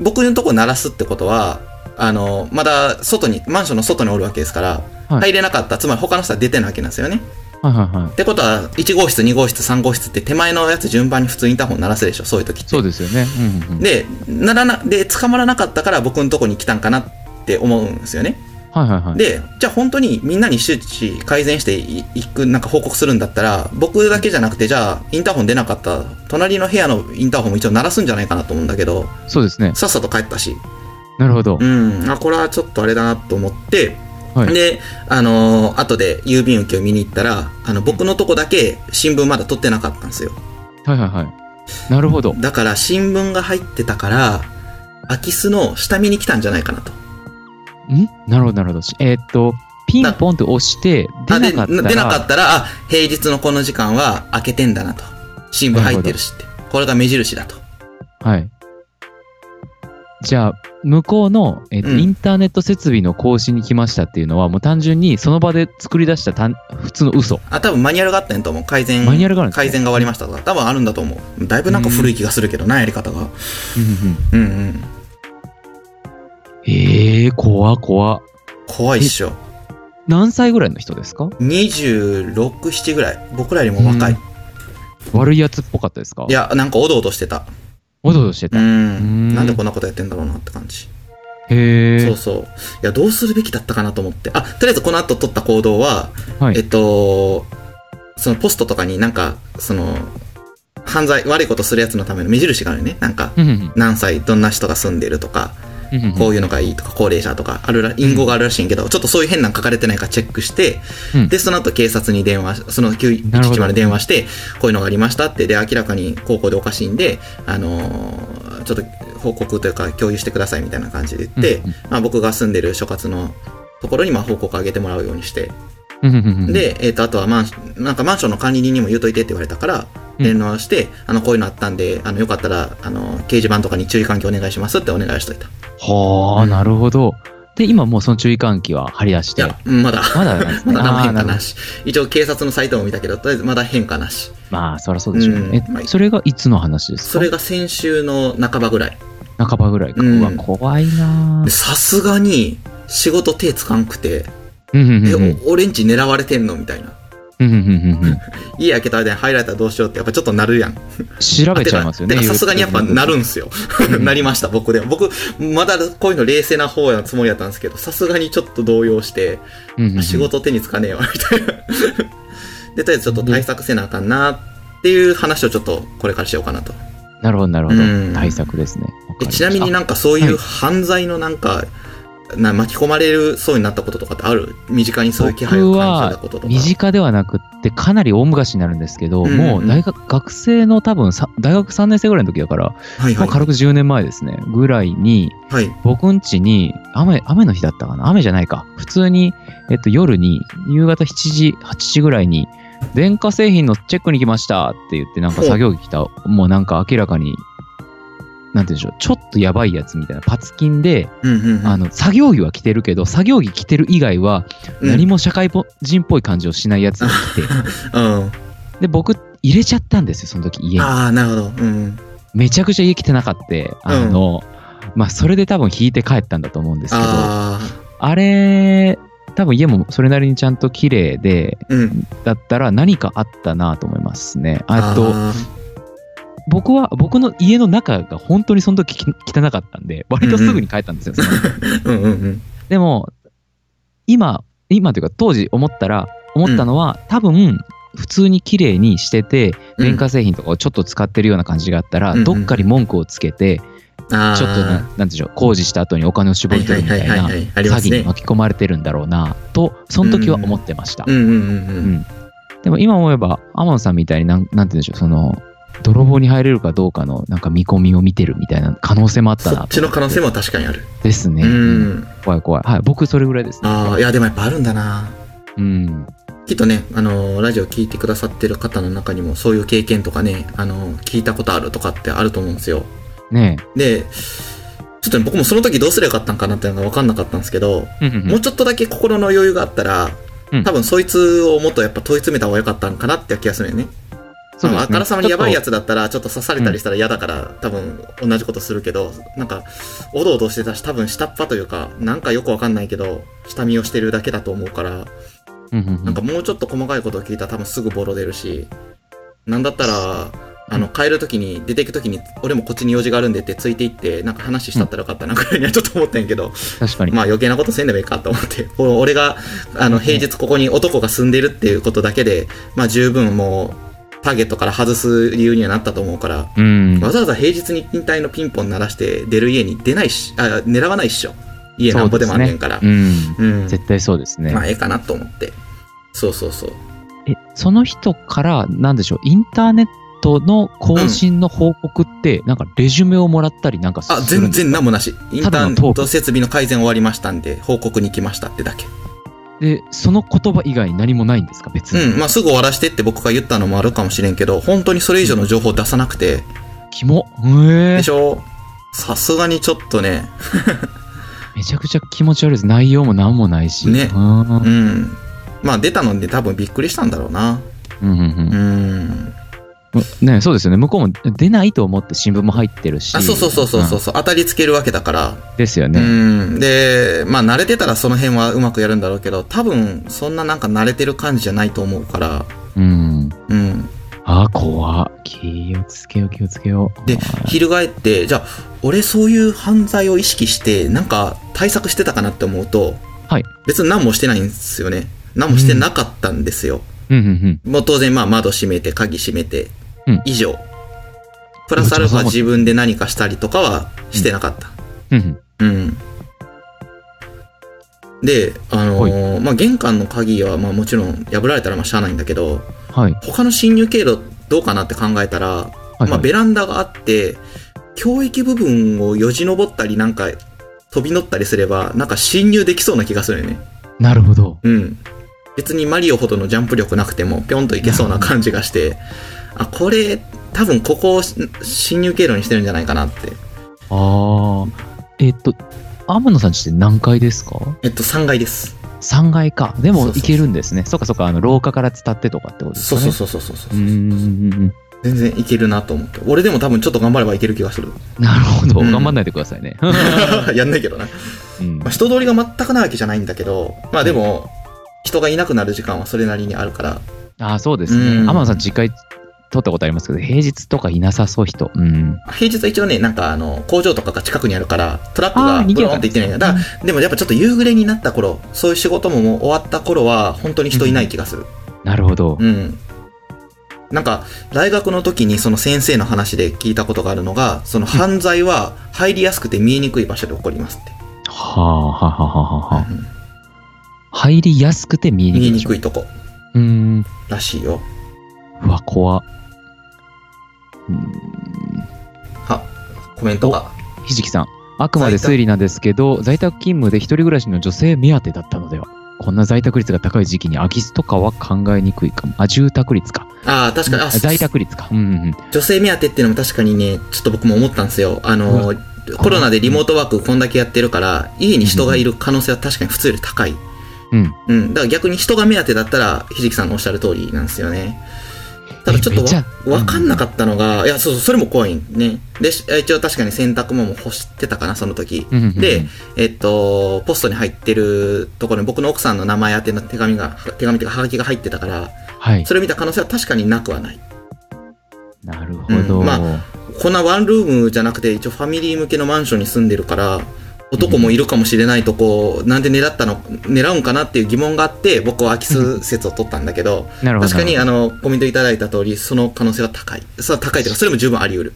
僕のとこ鳴らすってことは、あの、まだ外に、マンションの外におるわけですから、はい入れなかった、つまり他の人は出てないわけなんですよね。はいはいはい。ってことは、1号室、2号室、3号室って手前のやつ順番に普通インターホン鳴らすでしょ、そういう時って。そうですよね。うんうんうん。で、ならな、で、捕まらなかったから僕のとこに来たんかなって思うんですよね。はいはいはい。で、じゃあ本当にみんなに周知改善していいく、なんか報告するんだったら、僕だけじゃなくて、じゃあインターホン出なかった、隣の部屋のインターホンも一応鳴らすんじゃないかなと思うんだけど、そうですね。さっさと帰ったし、なるほどう。ん、あ、これはちょっとあれだなと思って、はい。で、あのー後で郵便受けを見に行ったら、あの、僕のとこだけ新聞まだ取ってなかったんですよ。はいはいはい。なるほど。だから新聞が入ってたから、空き巣の下見に来たんじゃないかなと。ん？なるほどなるほど。しえーっと、ピンポンと押して、出なかったら。出なかったら、あ、平日のこの時間は開けてんだなと。新聞入ってるしって。これが目印だと。はい。じゃあ、向こうの、えっとうんインターネット設備の更新に来ましたっていうのは、もう単純にその場で作り出した単普通の嘘。あ、多分マニュアルがあったんやと思う。改善。マニュアルがあるんですね改善が終わりましたとか。多分あるんだと思う。だいぶなんか古い気がするけどな、やり方が。うんうんうんうんうん。ええー、怖怖怖いっしょ。何歳ぐらいの人ですか？26、7ぐらい。僕らよりも若い。悪いやつっぽかったですか？いや、なんかおどおどしてた。おどおどしてうた。ん。んなんでこんなことやってんだろうなって感じ。へえ。そうそう。いや、どうするべきだったかなと思って。あ、とりあえずこの後取った行動は、はいえっと、そのポストとかになんか、その、犯罪、悪いことするやつのための目印があるよね。なんか、何歳、どんな人が住んでるとか、こういうのがいいとか、高齢者とか、あるら、隠語があるらしいんけど、ちょっとそういう変なの書かれてないかチェックして、うん。で、その後警察に電話し、そのなるほど。911まで電話して、こういうのがありましたって、で、明らかに高校でおかしいんで、あのーちょっと報告というか共有してくださいみたいな感じで言って、うんうんまあ僕が住んでる所轄のところにまあ報告あげてもらうようにして、で、えっ、と、あとはマンション、なんかマンションの管理人にも言うといてって言われたから、うん。電話して、あの、こういうのあったんで、あの、よかったら、あの、掲示板とかに注意喚起お願いしますってお願いしといた。はあ、なるほど。で、今もうその注意喚起は張り出して。いや、まだ。まだなんですね。まだ変化なし。一応警察のサイトも見たけど、とりあえずまだ変化なし。まあ、そりゃそうでしょうね。うんえ、それがいつの話ですか？それが先週の半ばぐらい。半ばぐらいか。うんうわ、怖いなさすがに仕事手つかんくて、うんうんうんえ、うんお俺んち狙われてんのみたいな。うんうんうんうんうん家開けた間に入られたらどうしようってやっぱちょっとなるやん。調べちゃいますよね。さすがにやっぱなるんすよ。なりました、僕でも。僕、まだこういうの冷静な方やつもりやったんですけど、さすがにちょっと動揺して、仕事手につかねえわ、みたいな。(laughs) で、とりあえずちょっと対策せなあかんなっていう話をちょっとこれからしようかなと。なるほど、なるほどうん。対策ですね。ちなみになんかそういう犯罪のなんか、な巻き込まれるそうになったこととかってある？身近にそういう気配を僕感じたはこととか。身近ではなくってかなり大昔になるんですけど、うんうんもう大学学生の多分さ大学3年生ぐらいの時だから、はいはい。もう軽く10年前ですねぐらいにはい。僕ん家に雨雨の日だったかな？雨じゃないか普通に、えっと、夜に夕方7時8時ぐらいに電化製品のチェックに来ましたって言ってなんか作業着来たもうなんか明らかになんて言うんでしょうちょっとやばいやつみたいなパツキンで、うんうんうん。あの作業着は着てるけど作業着着てる以外はうん何も社会人っぽい感じをしないやつが来て、(laughs) うん。で、僕、入れちゃったんですよ、その時、家に。ああ、なるほど。うん。めちゃくちゃ家来てなかった。あの、まあ、それで多分引いて帰ったんだと思うんですけど、ああれ、多分家もそれなりにちゃんと綺麗で、あ、うん。だったら何かあったなと思いますね。あと、あ僕は、僕の家の中が本当にその時き汚かったんで、割とすぐに帰ったんですよ。うんうんうん。でも、今、今というか当時思ったら、思ったのは、多分、普通に綺麗にしてて、うん電化製品とかをちょっと使ってるような感じがあったら、うんうんどっかに文句をつけて、ちょっとな、なんでしょう、工事した後にお金を絞り取るみたいな詐欺に巻き込まれてるんだろうな、と、その時は思ってました。うんうんうんう。うんんでも今思えば、アモンさんみたいになん、なんて言うんでしょう、その、泥棒に入れるかどうかのなんか見込みを見てるみたいな可能性もあったなそっちの可能性も確かにある。ですね。ううんん。怖い怖い。はい、僕それぐらいですね。ああ、いや、でもやっぱあるんだな。うん。きっとね、あのーラジオ聞いてくださってる方の中にもそういう経験とかね、あのー聞いたことあるとかってあると思うんですよ。ねで、ちょっとね、僕もその時どうすればよかったんかなっていうのが分かんなかったんですけど、え。うんうんうんもうちょっとだけ心の余裕があったら、うん多分そいつをもっとやっぱ問い詰めた方が良かったんかなって気がするよね。そうですね。あからさまにやばいやちつだったら、ちょっと刺されたりしたら嫌だから、多分同じことするけど、なんか、おどおどしてたし、多分下っ端というか、なんかよくわかんないけど、下見をしてるだけだと思うから、うんうんうん。なんかもうちょっと細かいことを聞いたら多分すぐボロ出るし、なんだったら、あの、帰るときに、出ていくときに、俺もこっちに用事があるんでってついていって、なんか話したったらよかったな、くらいにはちょっと思ったんやけど、確かに。まあ余計なことせんでもいいかと思って、お俺が、あの、平日ここに男が住んでるっていうことだけで、まあ十分もう、ターゲットから外す理由にはなったと思うから、うん。わざわざ平日に勤怠のピンポン鳴らして出る家に出ないし、あ、狙わないっしょ。家なんぼでもあんねんから。うん。うん。絶対そうですね。まあええかなと思って。そうそうそう。え、その人から、なんでしょう、インターネットの更新の報告って、なんかレジュメをもらったりなんかするあ、んですか？全然何もなし。インターネット設備の改善終わりましたんで、報告に来ましたってだけ。で、その言葉以外何もないんですか、別に。うん。まあすぐ終わらしてって僕が言ったのもあるかもしれんけど、本当にそれ以上の情報出さなくて、キモ。へえでしょ？さすがにちょっとね、(laughs) めちゃくちゃ気持ち悪いです。内容も何もないし。ねうん。うんうん。まあ出たので多分びっくりしたんだろうな。うんうんうん。ねそうですよね。向こうも出ないと思って新聞も入ってるし。あ、そうそうそうそうそう、ん当たりつけるわけだから。うですよね。ん。で、まあ慣れてたらその辺はうまくやるんだろうけど、多分そんななんか慣れてる感じじゃないと思うから。うん。うん。あ、怖気をつけよう、気をつけよう。ではい、翻って、じゃあ、俺そういう犯罪を意識して、なんか対策してたかなって思うと、はい。別に何もしてないんですよね。何もしてなかったんですよ。うんうんうん。もう当然まあ窓閉めて、鍵閉めてうん、以上。プラスアルファ自分で何かしたりとかはしてなかった。うんうん。うん。で、あのーまあ、玄関の鍵は、まあ、もちろん破られたらまあしゃあないんだけど、はい。他の侵入経路どうかなって考えたら、はいまあ、ベランダがあって、教育部分をよじ登ったりなんか飛び乗ったりすれば、なんか侵入できそうな気がするよね。なるほど。うん。別にマリオほどのジャンプ力なくても、ぴょんといけそうな感じがして、あ、これ、多分ここをし侵入経路にしてるんじゃないかなって。ああ。えっと、天野さんちって何階ですか？えっと、3階です。?3 階か。でも行けるんですね。そっかそっか、あの、廊下から伝ってとかってことですかね。そうそうそうそうそうそううーん。全然いけるなと思って。俺でも多分ちょっと頑張ればいける気がする。なるほど。うん頑張んないでくださいね。(laughs) やんないけどな。うんまあ、人通りが全くないわけじゃないんだけど、まあでも、人がいなくなる時間はそれなりにあるから、ああ、そうですね。うん天野さん実家通ったことありますけど、平日とかいなさそう人。うん。平日は一応ね、なんかあの、工場とかが近くにあるから、トラックがブローンって行ってないんだ。でもやっぱちょっと夕暮れになった頃、そういう仕事ももう終わった頃は、本当に人いない気がする。なるほど。うん。なんか、大学の時にその先生の話で聞いたことがあるのが、その犯罪は入りやすくて見えにくい場所で起こりますって。はあ、はあ、はあ、はあ、はあ。うん入りやすくて見えにく見えいでしょ。にくいとこうーん。らしいよ。うわ、怖。あ、コメントが。ひじきさん。あくまで推理なんですけど、在宅勤務で一人暮らしの女性目当てだったのではこんな在宅率が高い時期に空き巣とかは考えにくいかも。あ、住宅率か。ああ、確かに、あ、在宅率か。うんうんうん。女性目当てっていうのも確かにね、ちょっと僕も思ったんですよ。あの、コロナでリモートワークこんだけやってるから、家に人がいる可能性は確かに普通より高い。うん。うん。だから逆に人が目当てだったら、ひじきさんのおっしゃる通りなんですよね。ただちょっとわわかんなかったのが、いや、そうそう、それも怖いね。で、し一応確かに洗濯物も干してたかな、その時。うんうんうんで、えっと、ポストに入ってるところに僕の奥さんの名前宛ての手紙が、手紙というか、はがきが入ってたから、はい。それを見た可能性は確かになくはない。なるほど。うんまこんなワンルームじゃなくて、一応ファミリー向けのマンションに住んでるから、男もいるかもしれないとこ、なんで狙ったの、狙うんかなっていう疑問があって、僕は空き巣説を取ったんだけど。確かにあの、コメントいただいた通り、その可能性は高い。そう、高いというか、それも十分あり得る。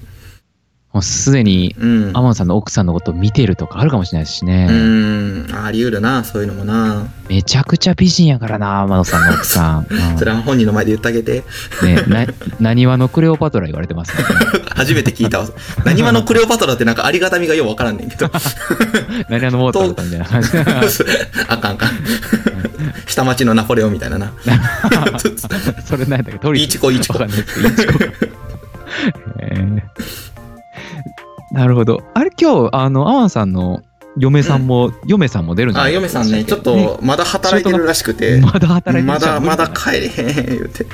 もうすでに、うん。天野さんの奥さんのことを見てるとかあるかもしれないしね。うん、あり得るな、そういうのもな。めちゃくちゃ美人やからな、天野さんの奥さん。(laughs) うんそれは本人の前で言ってあげて。ね、な、なにわのクレオパトラ言われてます？ね。(laughs) 初めて聞いたわ。何話のクレオパトラってなんかありがたみがようわからんねんけど。なにわのウォーターとかみたいな感じ。(laughs) あかんあかん。下町のナポレオンみたいなな。それなんだっけトリいいちこいいちこいちこえーなるほど。あれ今日、あの、アワンさんの嫁さんも、嫁さんも出るんじゃなあ、い嫁さんね、(laughs) ちょっとまだ働いてるらしくて。まだ働いてるまだ、まだか帰れへん、言うて。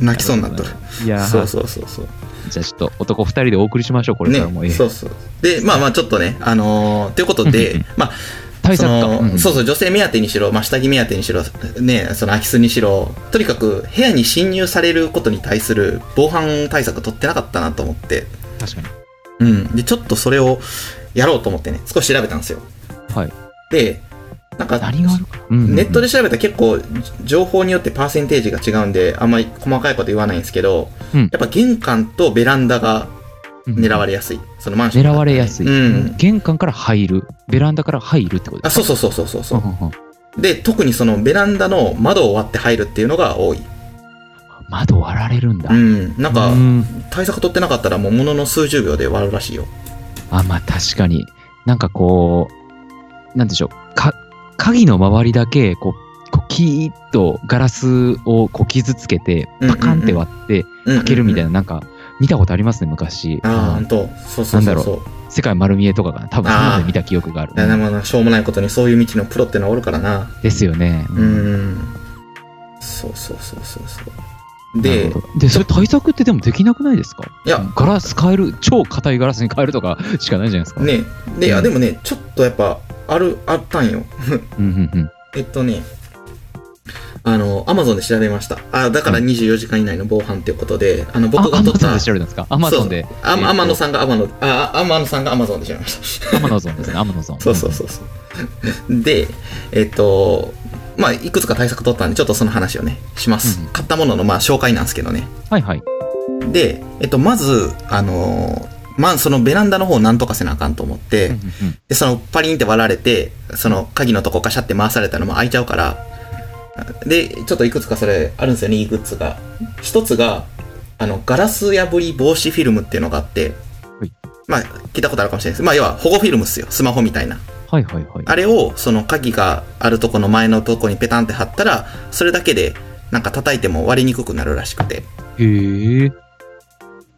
泣きそうになっとる。いやーそうそうそうそう。じゃあちょっと男二人でお送りしましょう、これからも。えね、えそうそう。で、まあまあちょっとね、あのーということうんうんうでん、まあ、そ対策うんそうそう、女性目当てにしろ、まあ、下着目当てにしろ、ね、その空き巣にしろ、とにかく部屋に侵入されることに対する防犯対策取ってなかったなと思って、確かに。うん。で、ちょっとそれをやろうと思ってね、少し調べたんですよ。はい。で、なんか、ネットで調べたら結構、情報によってパーセンテージが違うんで、あんまり細かいこと言わないんですけど、うんやっぱ玄関とベランダが狙われやすい。そのマンションだ狙われやすい、うん。玄関から入る。ベランダから入るってこと？であ、すかそうそうそうそうそうそう。で、特にそのベランダの窓を割って入るっていうのが多い。窓割られるんだ。うん。なんかう、ん対策取ってなかったらもうものの数十秒で割るらしいよ。あ、まあ確かに。なんかこう、なんでしょう。か、鍵の周りだけ、こう、こうキーッとガラスをこう傷つけて、うんうんうんパカンって割って開けるみたいな、なんか、見たことありますね、昔。ああ、のほんと。そうそうそうなんだそう。世界丸見えとかかな。多分、そんなので見た記憶がある。いやでもなしょうもないことにそういう道のプロってのはおるからな。ですよね。うん。そうそうそうそうそう。なでで、それ対策ってでもできなくないですか？いや、ガラス変える、超硬いガラスに変えるとか (laughs) しかないじゃないですか。ね、で、いや、うんでもね、ちょっとやっぱ、ある、あったんよ。うんうんうん。(laughs) えっとね、あの、アマゾンで調べました。あ、だから24時間以内の防犯っていうことで、あの、僕が撮った、あアマゾンで調べたんですか？アマゾンで。そうあ天野さんがアマノ、あ、天野さんがアマゾンで調べました。アマゾンですね、アマゾン。(laughs) そうそうそうそう。で、えっと、まあ、いくつか対策取ったんで、ちょっとその話をね、します。うん買ったものの、まあ、紹介なんですけどね。はいはい。で、えっと、まず、あのーまあ、そのベランダの方をなんとかせなあかんと思って、うんうんうんで、そのパリンって割られて、その鍵のとこカシャって回されたらもう開いちゃうから、で、ちょっといくつかそれあるんですよね、いいグッズが。一つが、あの、ガラス破り防止フィルムっていうのがあってはい、まあ、聞いたことあるかもしれないです。まあ、要は保護フィルムっすよ。スマホみたいな。はいはいはい。あれを、その鍵があるとこの前のとこにペタンって貼ったら、それだけで、なんか叩いても割りにくくなるらしくて。へえ。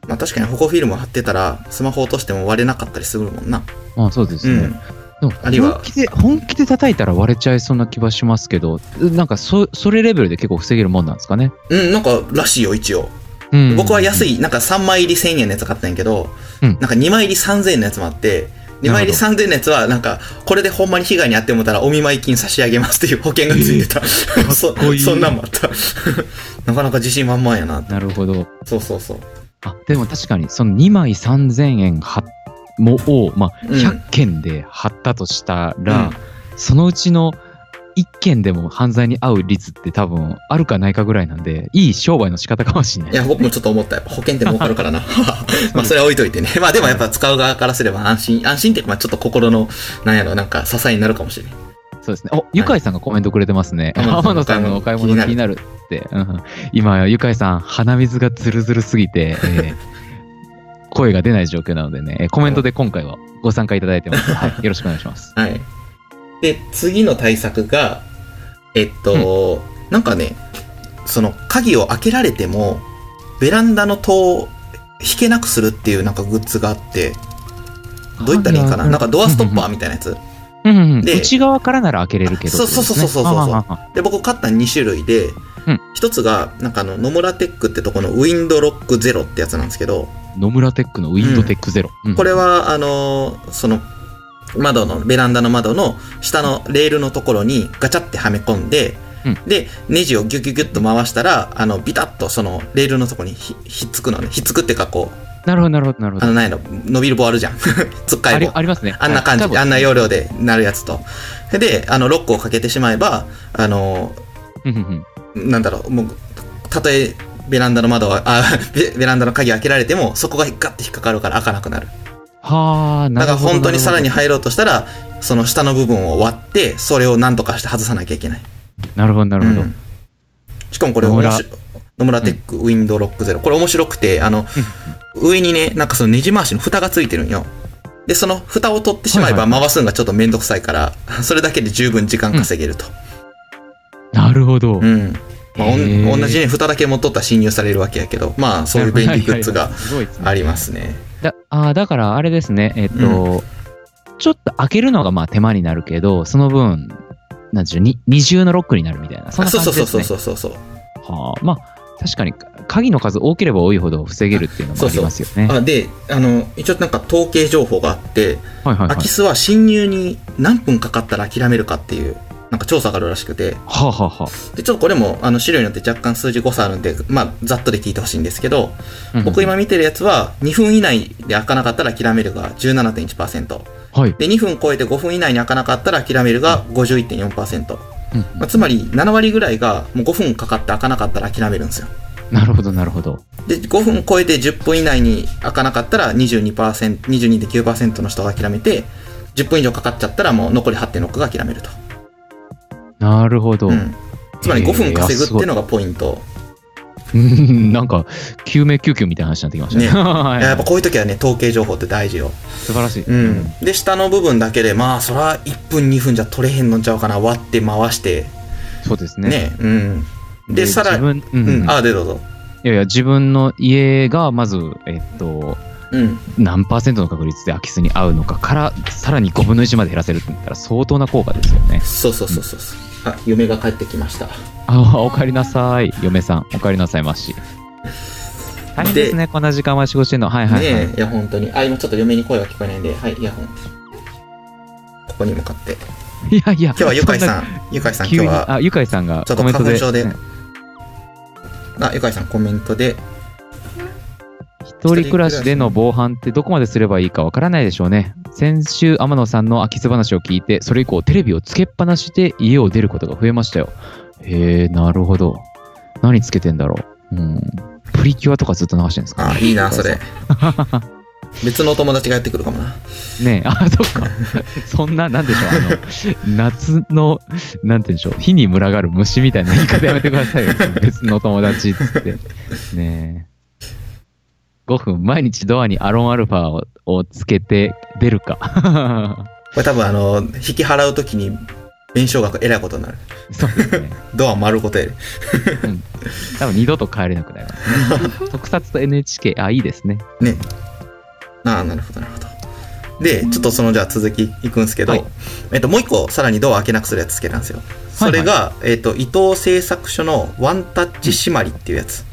まあ確かに保護フィルム貼ってたら、スマホ落としても割れなかったりするもんな。まあそうですね。うん。でもあるいは本気で、本気で叩いたら割れちゃいそうな気はしますけど、なんかそ、それレベルで結構防げるもんなんですかね？うん、なんからしいよ、一応。うん僕は安い、なんか3枚入り1000円のやつ買ったんやけど、うんなんか2枚入り3000円のやつもあって、2枚入り3000円のやつは、なんか、これでほんまに被害に遭ってもたらお見舞い金差し上げますっていう保険がついてた。(laughs) そこいいそんなんもあった。(laughs) なかなか自信満々やな。なるほど。そうそうそう。あ、でも確かに、その2枚3000円はもを、まあ、うん100件で貼ったとしたら、うんそのうちの1件でも犯罪に遭う率って多分あるかないかぐらいなんで、いい商売の仕方かもしれない。いや、僕もちょっと思った。やっぱ保険って儲かるからな。(laughs) まあ、それは置いといてね。(laughs) まあ、でもやっぱ使う側からすれば安心、安心っていうか、まあ、ちょっと心の、なんやろ、なんか支えになるかもしれない。そうですね。お、ゆかいさんがコメントくれてますね。天野さん天野さんのお買い物気になるって。うん今、ゆかいさん、鼻水がズルズルすぎて、えー (laughs) 声が出ない状況なのでね、えーコメントで今回はご参加いただいてます。はい。よろしくお願いします。はい。で、次の対策が、えっと、なんかね、その鍵を開けられても、ベランダの戸を引けなくするっていうなんかグッズがあって、どう言ったらいいかな？なんかドアストッパーみたいなやつ。うんうんうん。で内側からなら開けれるけど、そうそうそうそうそうそう。で、僕買った2種類でうん、一つが、なんかあの、野村テックってとこのウィンドロックゼロってやつなんですけど、野村テックのウィンドテックゼロ。うん。これは、あのーその、窓の、ベランダの窓の下のレールのところにガチャってはめ込んで、うんで、ネジをギュギュギュッと回したら、あの、ビタッとそのレールのところにひひっつくのね。ひっつくっていうか、こう、なるほど、なるほど、なるほど。あの、なんやろ、伸びる棒あるじゃん。(laughs) つっかい棒。ありますね。あんな感じ、はいあんな容量でなるやつと。で、あの、ロックをかけてしまえば、あのなんだろう、もう、たとえベランダの窓は、あ、(laughs) ベベランダの鍵開けられても、そこがガッて引っかかるから開かなくなる。はあ、なるほど。だから本当にさらに入ろうとしたら、その下の部分を割って、それを何とかして外さなきゃいけない。なるほど。なるほどうんしかもこれ野村テックウィンドウロックゼロ。これ面白くて、あの、上にね、なんかそのネジ回しの蓋がついてるんよ。で、その蓋を取ってしまえばはいはい回すのがちょっとめんどくさいから、(laughs) それだけで十分時間稼げると。なるほど。うん。まあ、同じね、蓋だけ持っとったら侵入されるわけやけど、まあ、そういう便利グッズがありますね。だあーだからあれですね、えっ、と、ちょっと開けるのがまあ手間になるけど、その分、なんでしょう、に二重のロックになるみたいな、そんなそう感じですね。そうそうそうそうそう。はあ、まあ、確かに、鍵の数多ければ多いほど防げるっていうのもありますよね。あで、あの、一応なんか統計情報があって、はいはいはい。空き巣は侵入に何分かかったら諦めるかっていう、なんか調査があるらしくて、はあ、はあはで、ちょっとこれも、あの、資料によって若干数字誤差あるんで、まあ、ざっとで聞いてほしいんですけど、あ、僕今見てるやつは、2分以内で開かなかったら諦めるが17.1%。はい。で、2分超えて5分以内に開かなかったら諦めるが51.4%。うんまあ、つまり、7割ぐらいが、もう5分かかって開かなかったら諦めるんですよ。なるほど、なるほど。で、5分超えて10分以内に開かなかったら22%、22.9%の人が諦めて、10分以上かかっちゃったらもう残り8.6が諦めると。なるほど。うん。つまり5分稼ぐっていうののがポイント。うん (laughs) なんか、救命救急みたいな話になってきましたね。ねは (laughs) いやっぱこういう時はね、統計情報って大事よ。素晴らしい。うん。で、下の部分だけで、まあ、そら1分2分じゃ取れへんのちゃうかな。割って回して。そうですね。ね。うん。で、さらに、うんうん。あ、で、どうぞ。いやいや、自分の家がまず、えっと、うん。何パーセントの確率で空き巣に合うのかから、さらに5分の1まで減らせるって言ったら相当な効果ですよね。そうそうそうそうそう。あ、嫁が帰ってきました。あお帰りなさい。嫁さん、お帰りなさいまし。大変ですね、こんな時間は仕事してんの。はいはいはい。ねえ、いや、本当に。あ、今ちょっと嫁に声が聞こえないんで、はい、イヤホン。ここに向かって。いやいや、今日はゆかいさん、ゆかいさ、なん今日は、あ、ゆかいさんがちょっとコメントで。花粉症でうんあ、ゆかいさんコメントで、一人暮らしでの防犯ってどこまですればいいかわからないでしょうね。先週、天野さんの空き巣話を聞いて、それ以降テレビをつけっぱなしで家を出ることが増えましたよ。へえ、なるほど。何つけてんだろう。うん。プリキュアとかずっと流してるんですか？あ、ね。いいな、それ。(laughs) 別のお友達がやってくるかもな。ねえ、あ、そっか。(laughs) そんな、なんでしょう、あの、夏の、なんて言うんでしょう、火に群がる虫みたいな言い方やめてくださいよ。別の友達っつって。ねえ。5分、毎日ドアにアロンアルファををつけて出るか。(laughs) これ多分あの、引き払うときに、弁償額えらいことになる。そうですね。(laughs) ドア丸ごとやる。多分二度と帰れなくなりますね。(laughs) 特撮と NHK、あ、いいですね。ね。ああ、なるほど、なるほど。で、ちょっとそのじゃあ続きいくんですけど、はいえっと、もう一個さらにドア開けなくするやつつけたんですよ。それが、えっと、伊藤製作所のワンタッチ締まりっていうやつ。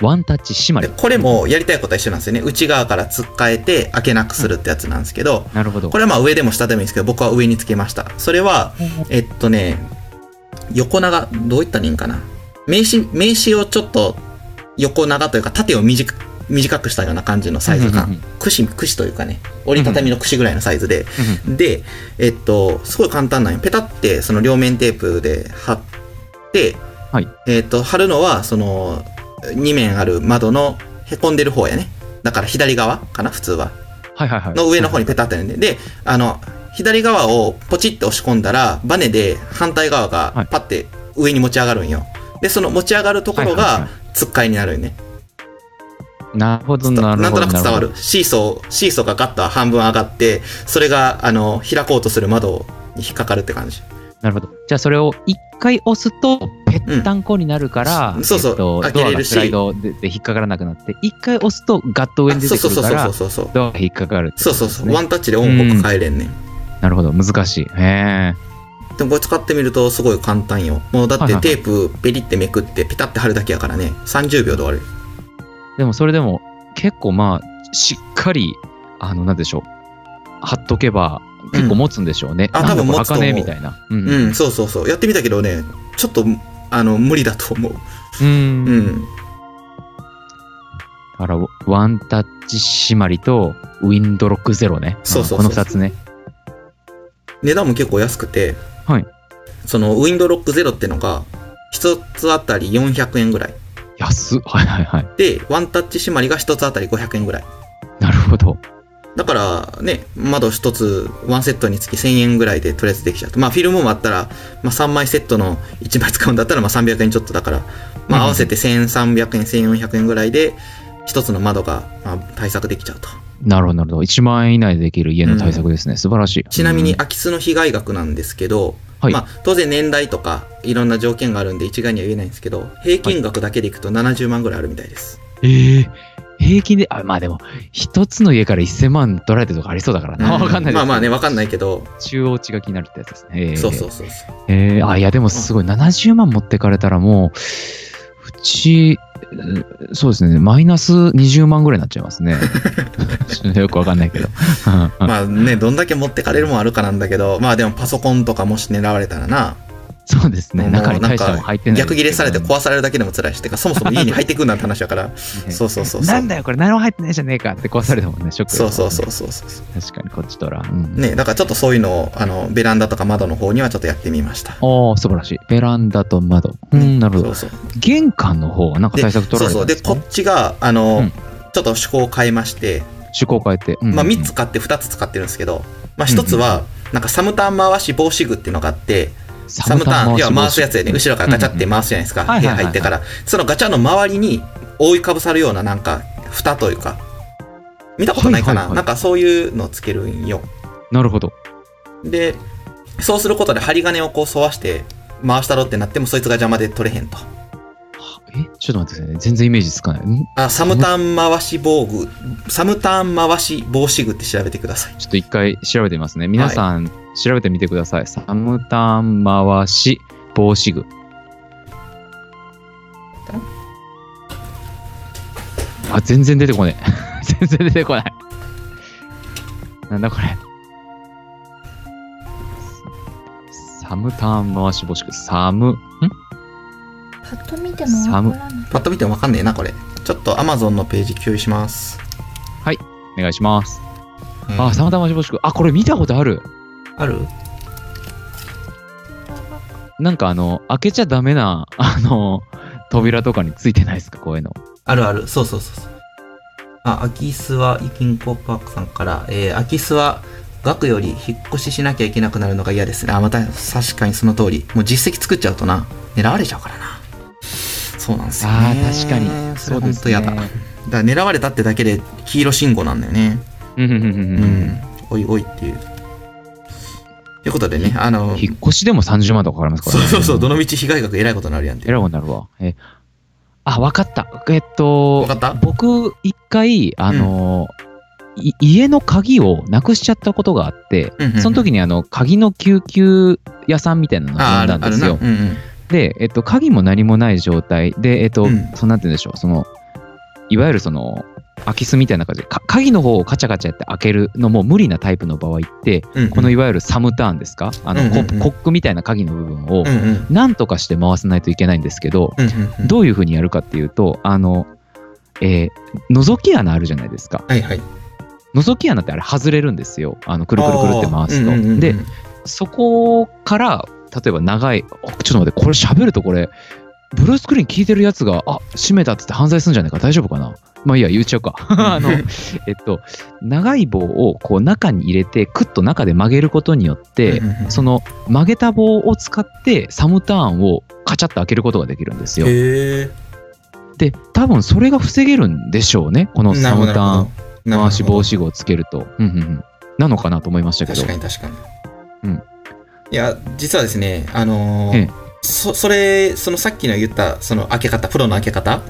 ワンタッチ締まり。でこれもやりたいことは一緒なんですよね。内側から突っ替えて開けなくするってやつなんですけど、なるほど。これはまあ上でも下でもいいんですけど、僕は上につけました。それは、えっとね、横長、どういったらいいんかな？名刺、名刺をちょっと横長というか縦を短く短くしたような感じのサイズ感うんうんうん。串、串というかね、折りたたみの串ぐらいのサイズで。うんで、えっと、すごい簡単なんよ。ペタってその両面テープで貼って、はいえっと、貼るのは、その、2面ある窓の凹んでる方やね。だから左側かな、普通は。はいはいはい。の上の方にペタってやるんで。で、あの、左側をポチって押し込んだら、バネで反対側はいがパッて上に持ち上がるんよ。で、その持ち上がるところが、つっかいになるよね。なるほど、ななるほど。んとなく伝わるる。シーソー、シーソーがガッと半分上がって、それが、あの、開こうとする窓に引っかかるって感じ。なるほど。じゃあそれを一回押すと、ぺったんこになるから、うんそうそうえっと開けれるしスライドでで引っかからなくなって、一回押すとガッと上に出てくるからそうそうそう、そうそう。ドアが引っかかるね、そうそうそう。ワンタッチでオンオフ変えれんねん。なるほど、難しい。へえ。でもこれ使ってみるとすごい簡単よ。もうだってテープペリってめくってピタって貼るだけやからね。30秒で終わる。でもそれでも、結構まあ、しっかり、あの、なんでしょう。貼っとけば、結構持つんでしょうね。あなんだ多分持つと思うみたいな。うん。う。ん、そうそうそう。やってみたけどね、ちょっと、あの、無理だと思う。うん。うん。だから、ワンタッチ締まりと、ウィンドロックゼロね。そうそうそうこの二つね。値段も結構安くて、はい。その、ウィンドロックゼロってのが、一つあたり400円ぐらい。安っ。はいはいはい。で、ワンタッチ締まりが一つあたり500円ぐらい。なるほど。だからね、窓一つ、ワンセットにつき1000円ぐらいでとりあえずできちゃうと。まあフィルムもあったら、まあ3枚セットの1枚使うんだったらまあ300円ちょっとだから、まあ合わせて1300円、1400円ぐらいで、一つの窓がまあ対策できちゃうと。なるほど、なるほど。1万円以内でできる家の対策ですね。素晴らしい。ちなみにうん空き巣の被害額なんですけど、はいまあ当然年代とかいろんな条件があるんで一概には言えないんですけど、平均額だけでいくと70万ぐらいあるみたいです。ええ平均で、あ、まあでも、一つの家から1000万取られてるとかありそうだからな。わかんないまあまあね、わかんないけど、中央値が気になるってやつですね。ええそうそうそうそう。ええあ、いや、でもすごい。70万持ってかれたらもう、うち、えーそうですね。マイナス20万ぐらいになっちゃいますね。(laughs) よくわかんないけど。まあね、どんだけ持ってかれるもんあるかなんだけど、まあでもパソコンとかもし狙われたらな、そうですね。中に大したもん入ってない。逆切れされて壊されるだけでも辛いし、てかそもそも家に (laughs) 入ってくんなって話だから、ねそうそうそうそうなんだよ、これ何も入ってないじゃねえかって壊されたもんね、ショック、そうそうそう。そうそう。確かにこっちとら。うん、ね、だからちょっとそういうのを、あの、ベランダとか窓の方にはちょっとやってみました。おー、素晴らしい。ベランダと窓。うん、なるほど。そうそう。玄関の方はなんかで対策取そうそう。で、られたんですか？こっちが、あの、うんちょっと趣向を変えまして、趣向変えて。うんまあ3つ買って2つ使ってるんですけど、まあ1つは、なんかサムターン回し防止具っていうのがあって、サムターン、要は回すやつやね、後ろからガチャって回すじゃないですか、部屋入ってから。そのガチャの周りに覆いかぶさるようななんか、蓋というか、見たことないかな、はいはいはい。なんかそういうのをつけるんよ。なるほど。で、そうすることで針金をこう沿わして回したろってなってもそいつが邪魔で取れへんと。え、ちょっと待ってくださいね。全然イメージつかない。んあ、サムターン回し防具、サムターン回し防止具って調べてください。ちょっと一回調べてみますね。皆さん、調べてみてください。サムターン回し防止具。あ、全然出てこねえ。(laughs) 全然出てこない。なんだこれ。サムターン回し防止具。サム、んパッと見てもわからない。パッと見てもわかんねえな、これ。ちょっと Amazon のページ共有します。お願いします。えーあ、サムターン回し防止具。あ、これ見たことある。ある？なんかあの、開けちゃダメな、あの、扉とかについてないですか？こういうの。あるある。そうそうそうそう。あ、空き巣は、イキンコパークさんから、えー、空き巣は、額より引っ越ししなきゃいけなくなるのが嫌ですね。あ、また、確かにその通り。もう実績作っちゃうとな、狙われちゃうからな。そうなんですよね。あー確かにそれ本当嫌だ。だから狙われたってだけで黄色信号なんだよね。うんうんうんうんううんん。おいおいっていう。ということでね、あの、引っ越しでも30万とかかかりますからね。そうそうそう、どの道被害額えらいことになるやんってえ。らいことになるわ。え、あ、わかった。えっと、わかった？僕、一回、あの、い家の鍵をなくしちゃったことがあってうんうんう、んその時にあの、鍵の救急屋さんみたいなのを呼んだんですよ。うんうんで、えっと、鍵も何もない状態。で、えっと、うん。そのなんて言うんでしょう、その、いわゆるその、空き巣みたいな感じ。で、か鍵の方をカチャカチャやって開けるのも無理なタイプの場合って、うんうん。このいわゆるサムターンですか？あの、うんうんうん。ココックみたいな鍵の部分をうんとかして回さないといけないんですけど、うんうんうん。どういうふうにやるかっていうと、あの、えー覗き穴あるじゃないですか。はいはい。覗き穴ってあれ外れるんですよ。あの、くるくるくるって回すと。うんうんうん。で、そこから、例えば長い、あちょっと待って、これ喋るとこれ、ブルースクリーン聞いてるやつが、あ、閉めたっつって犯罪するんじゃないか大丈夫かな？まあいいや、言っちゃうか。(laughs) あの、えっと、長い棒をこう中に入れて、クッと中で曲げることによってその曲げた棒を使ってサムターンをカチャッと開けることができるんですよ。で、多分それが防げるんでしょうね。このサムターン回し防止具をつけると。うんうんうん。なのかなと思いましたけど。確かに確かに。うんいや、実はですね、あのーええそ、それ、そのさっきの言った、その開け方、プロの開け方、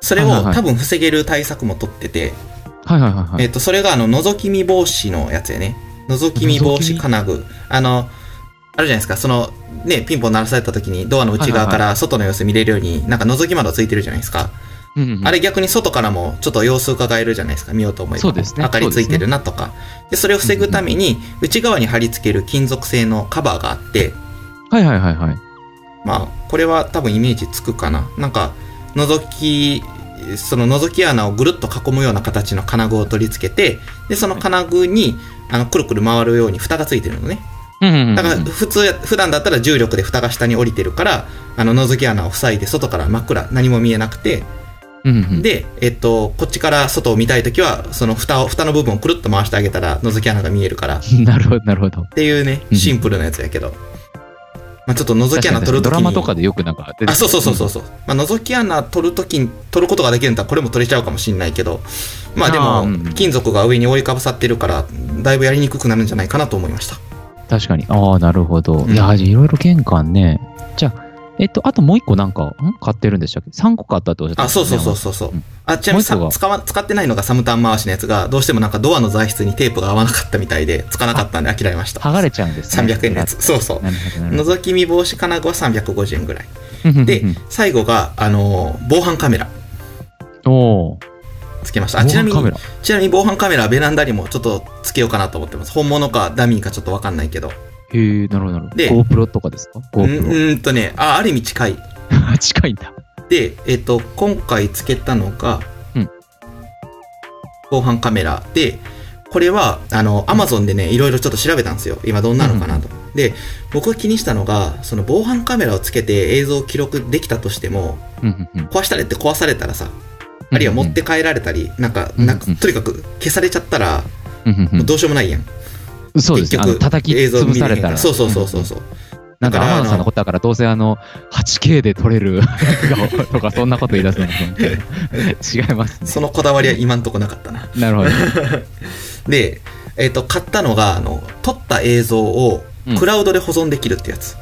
それをはいはいはい多分防げる対策も取ってて、はいはいはいはい。えっと、それがあの、覗き見防止のやつやね。覗き見防止金具。あの、あるじゃないですか、その、ね、ピンポン鳴らされた時にドアの内側かはいら外の様子見れるように、なんか覗き窓ついてるじゃないですか。うんうんうんあれ逆に外からもちょっと様子伺えるじゃないですか、見ようと思えば。そうですね明かりついてるなとか。で、それを防ぐために、内側に貼り付ける金属製のカバーがあって、はいはいはいはい。まあ、これは多分イメージつくかな。なんか、覗き、その覗き穴をぐるっと囲むような形の金具を取り付けて、で、その金具に、あの、くるくる回るように蓋がついてるのね。だから、普通や、普段だったら重力で蓋が下に降りてるから、あの、覗き穴を塞いで外から真っ暗、何も見えなくて、で、えっと、こっちから外を見たいときは、その蓋を、蓋の部分をくるっと回してあげたら、覗き穴が見えるから、っなるほどなるほど。ていうね、うんシンプルなやつやけど。まあちょっと覗き穴取るときに。ドラマとかでよくなんかあ、そうそうそうそうそう。まあ、覗き穴取るときに、取ることができるんだったら、これも取れちゃうかもしれないけど、まあでも金属が上に覆いかぶさってるから、だいぶやりにくくなるんじゃないかなと思いました。確かに。ああ、なるほど。うんいや、いろいろ玄関ね。じゃあ、えっと、あともう一個なんか、ん？買ってるんでしたっけ ?3 個買ったっておっしゃってあ、そうそうそうそそうそううん。あ、ちなみに使わ、使ってないのがサムタン回しのやつが、どうしてもなんかドアの材質にテープが合わなかったみたいで、つかなかったんで諦めました。剥がれちゃうんですね。300円のやつ。そうそう。覗き見防止金具は350円ぐらい。で、最後が、あのー防犯カメラおーつけました。あ、ちなみに。ちなみに防犯カメラはベランダにもちょっとつけようかなと思ってます。本物かダミーかちょっとわかんないけど。へえ、なるほど、なるほど。で GoPro とかですか？うんう ?GoPro。ーんとね、あ、ある意味近い。(laughs) 近いんだ。で、えっ、と、今回つけたのが、うん防犯カメラで、これは、あの、アマゾンでね、いろいろちょっと調べたんですよ。今どんなのかなと。で、僕が気にしたのが、その防犯カメラをつけて映像を記録できたとしても、うんうんうん壊したれって壊されたらさ、あるいは持って帰られたり、なんか、なんかうんうんとにかく消されちゃったら、うんうんもうどうしようもないやん。うんそうですね。叩き潰されたら。そうそうそうそうそう。なんか天野さんのことだからどうせあの 8K で撮れる画とかそんなこと言い出すの違いますね。(laughs) そのこだわりは今んとこなかったな。なるほど。(laughs) で、えっ、と、買ったのが、あの、撮った映像をうんクラウドで保存できるってやつ。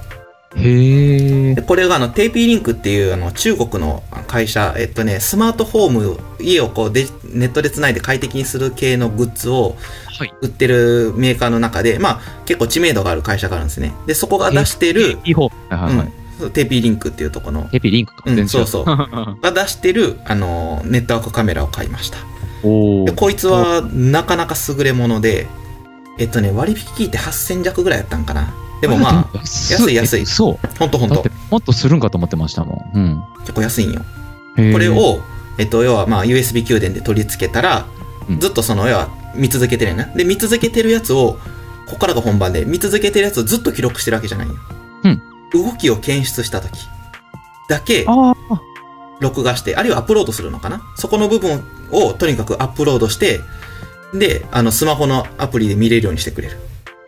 へえで。これが、あの、 TP-Link っていう、あの、中国の会社、えっとね、スマートホーム、家をこうで、ネットで繋いで快適にする系のグッズをはい。売ってるメーカーの中で、まあ、結構知名度がある会社があるんですね。で、そこが出してる、テーピーリンクっていうところの、 TP-Link か。うんそうそう (laughs) が出してる、あの、ネットワークカメラを買いました。おお。でこいつはなかなか優れもので、えっとね、割引効いて8000弱ぐらいやったんかな。でもまあ、安い安いそう。ほんとほんとだって、もっとするんかと思ってましたもん。結構安いんよ。うん。これ、を、えっと、要はまあ USB 給電で取り付けたらうん、ずっとその、要は見続けてるやな。で、見続けてるやつを、ここからが本番で、見続けてるやつをずっと記録してるわけじゃないよ。うん動きを検出した時だけ。録画して、あるいはアップロードするのかなそこの部分をとにかくアップロードして、で、あの、スマホのアプリで見れるようにしてくれる。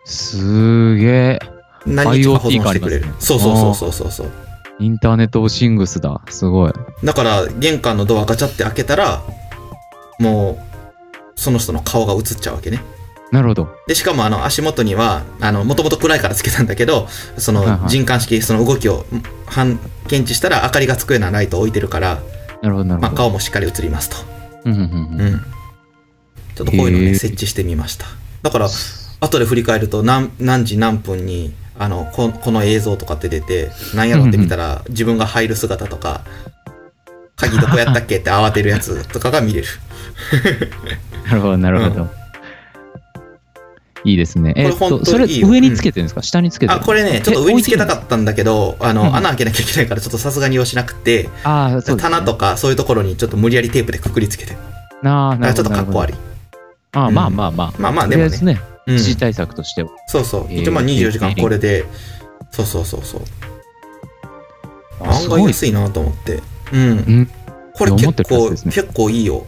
すげえ。何日か保存してくれる。ねそうそうそうそうそうそう。インターネットシングスだ。すごい。だから、玄関のドアガチャって開けたら、もう、その人の顔が映っちゃうわけね。なるほど。で、しかもあの、足元には、あの、もともと暗いからつけたんだけど、(laughs) その人感式、その動きを反検知したら明かりがつくようなライトを置いてるから、なるほど、なるまあ、ほど。顔もしっかり映りますと。うんうんうんちょっとこういうのね、設置してみました。だから、後で振り返ると何、何時何分に、あの、ここの映像とかって出て、なんやろって見たら、自分が入る姿とか、鍵どこやったっけって慌てるやつとかが見れる。なるほど、なるほど。いいですね。えっと、それ上につけてるんですか？下につけてるあ、これね、ちょっと上につけたかっったんだけど、あうんの、穴開けなきゃいけないから、ちょっとさすがに用しなくて、た。ああ、そう。棚とかそういうところにちょっと無理やりテープでくくりつけて。ああ、なるほど。ちょっとかっこ悪い。い。あまあまあまあ。まあまあ、とでもね。時対策としては。そうそう。えー一応まあ24時間これで、そうそうそうそう。あ案外安いなと思って。うん。うん。これ結構、結構いいよ。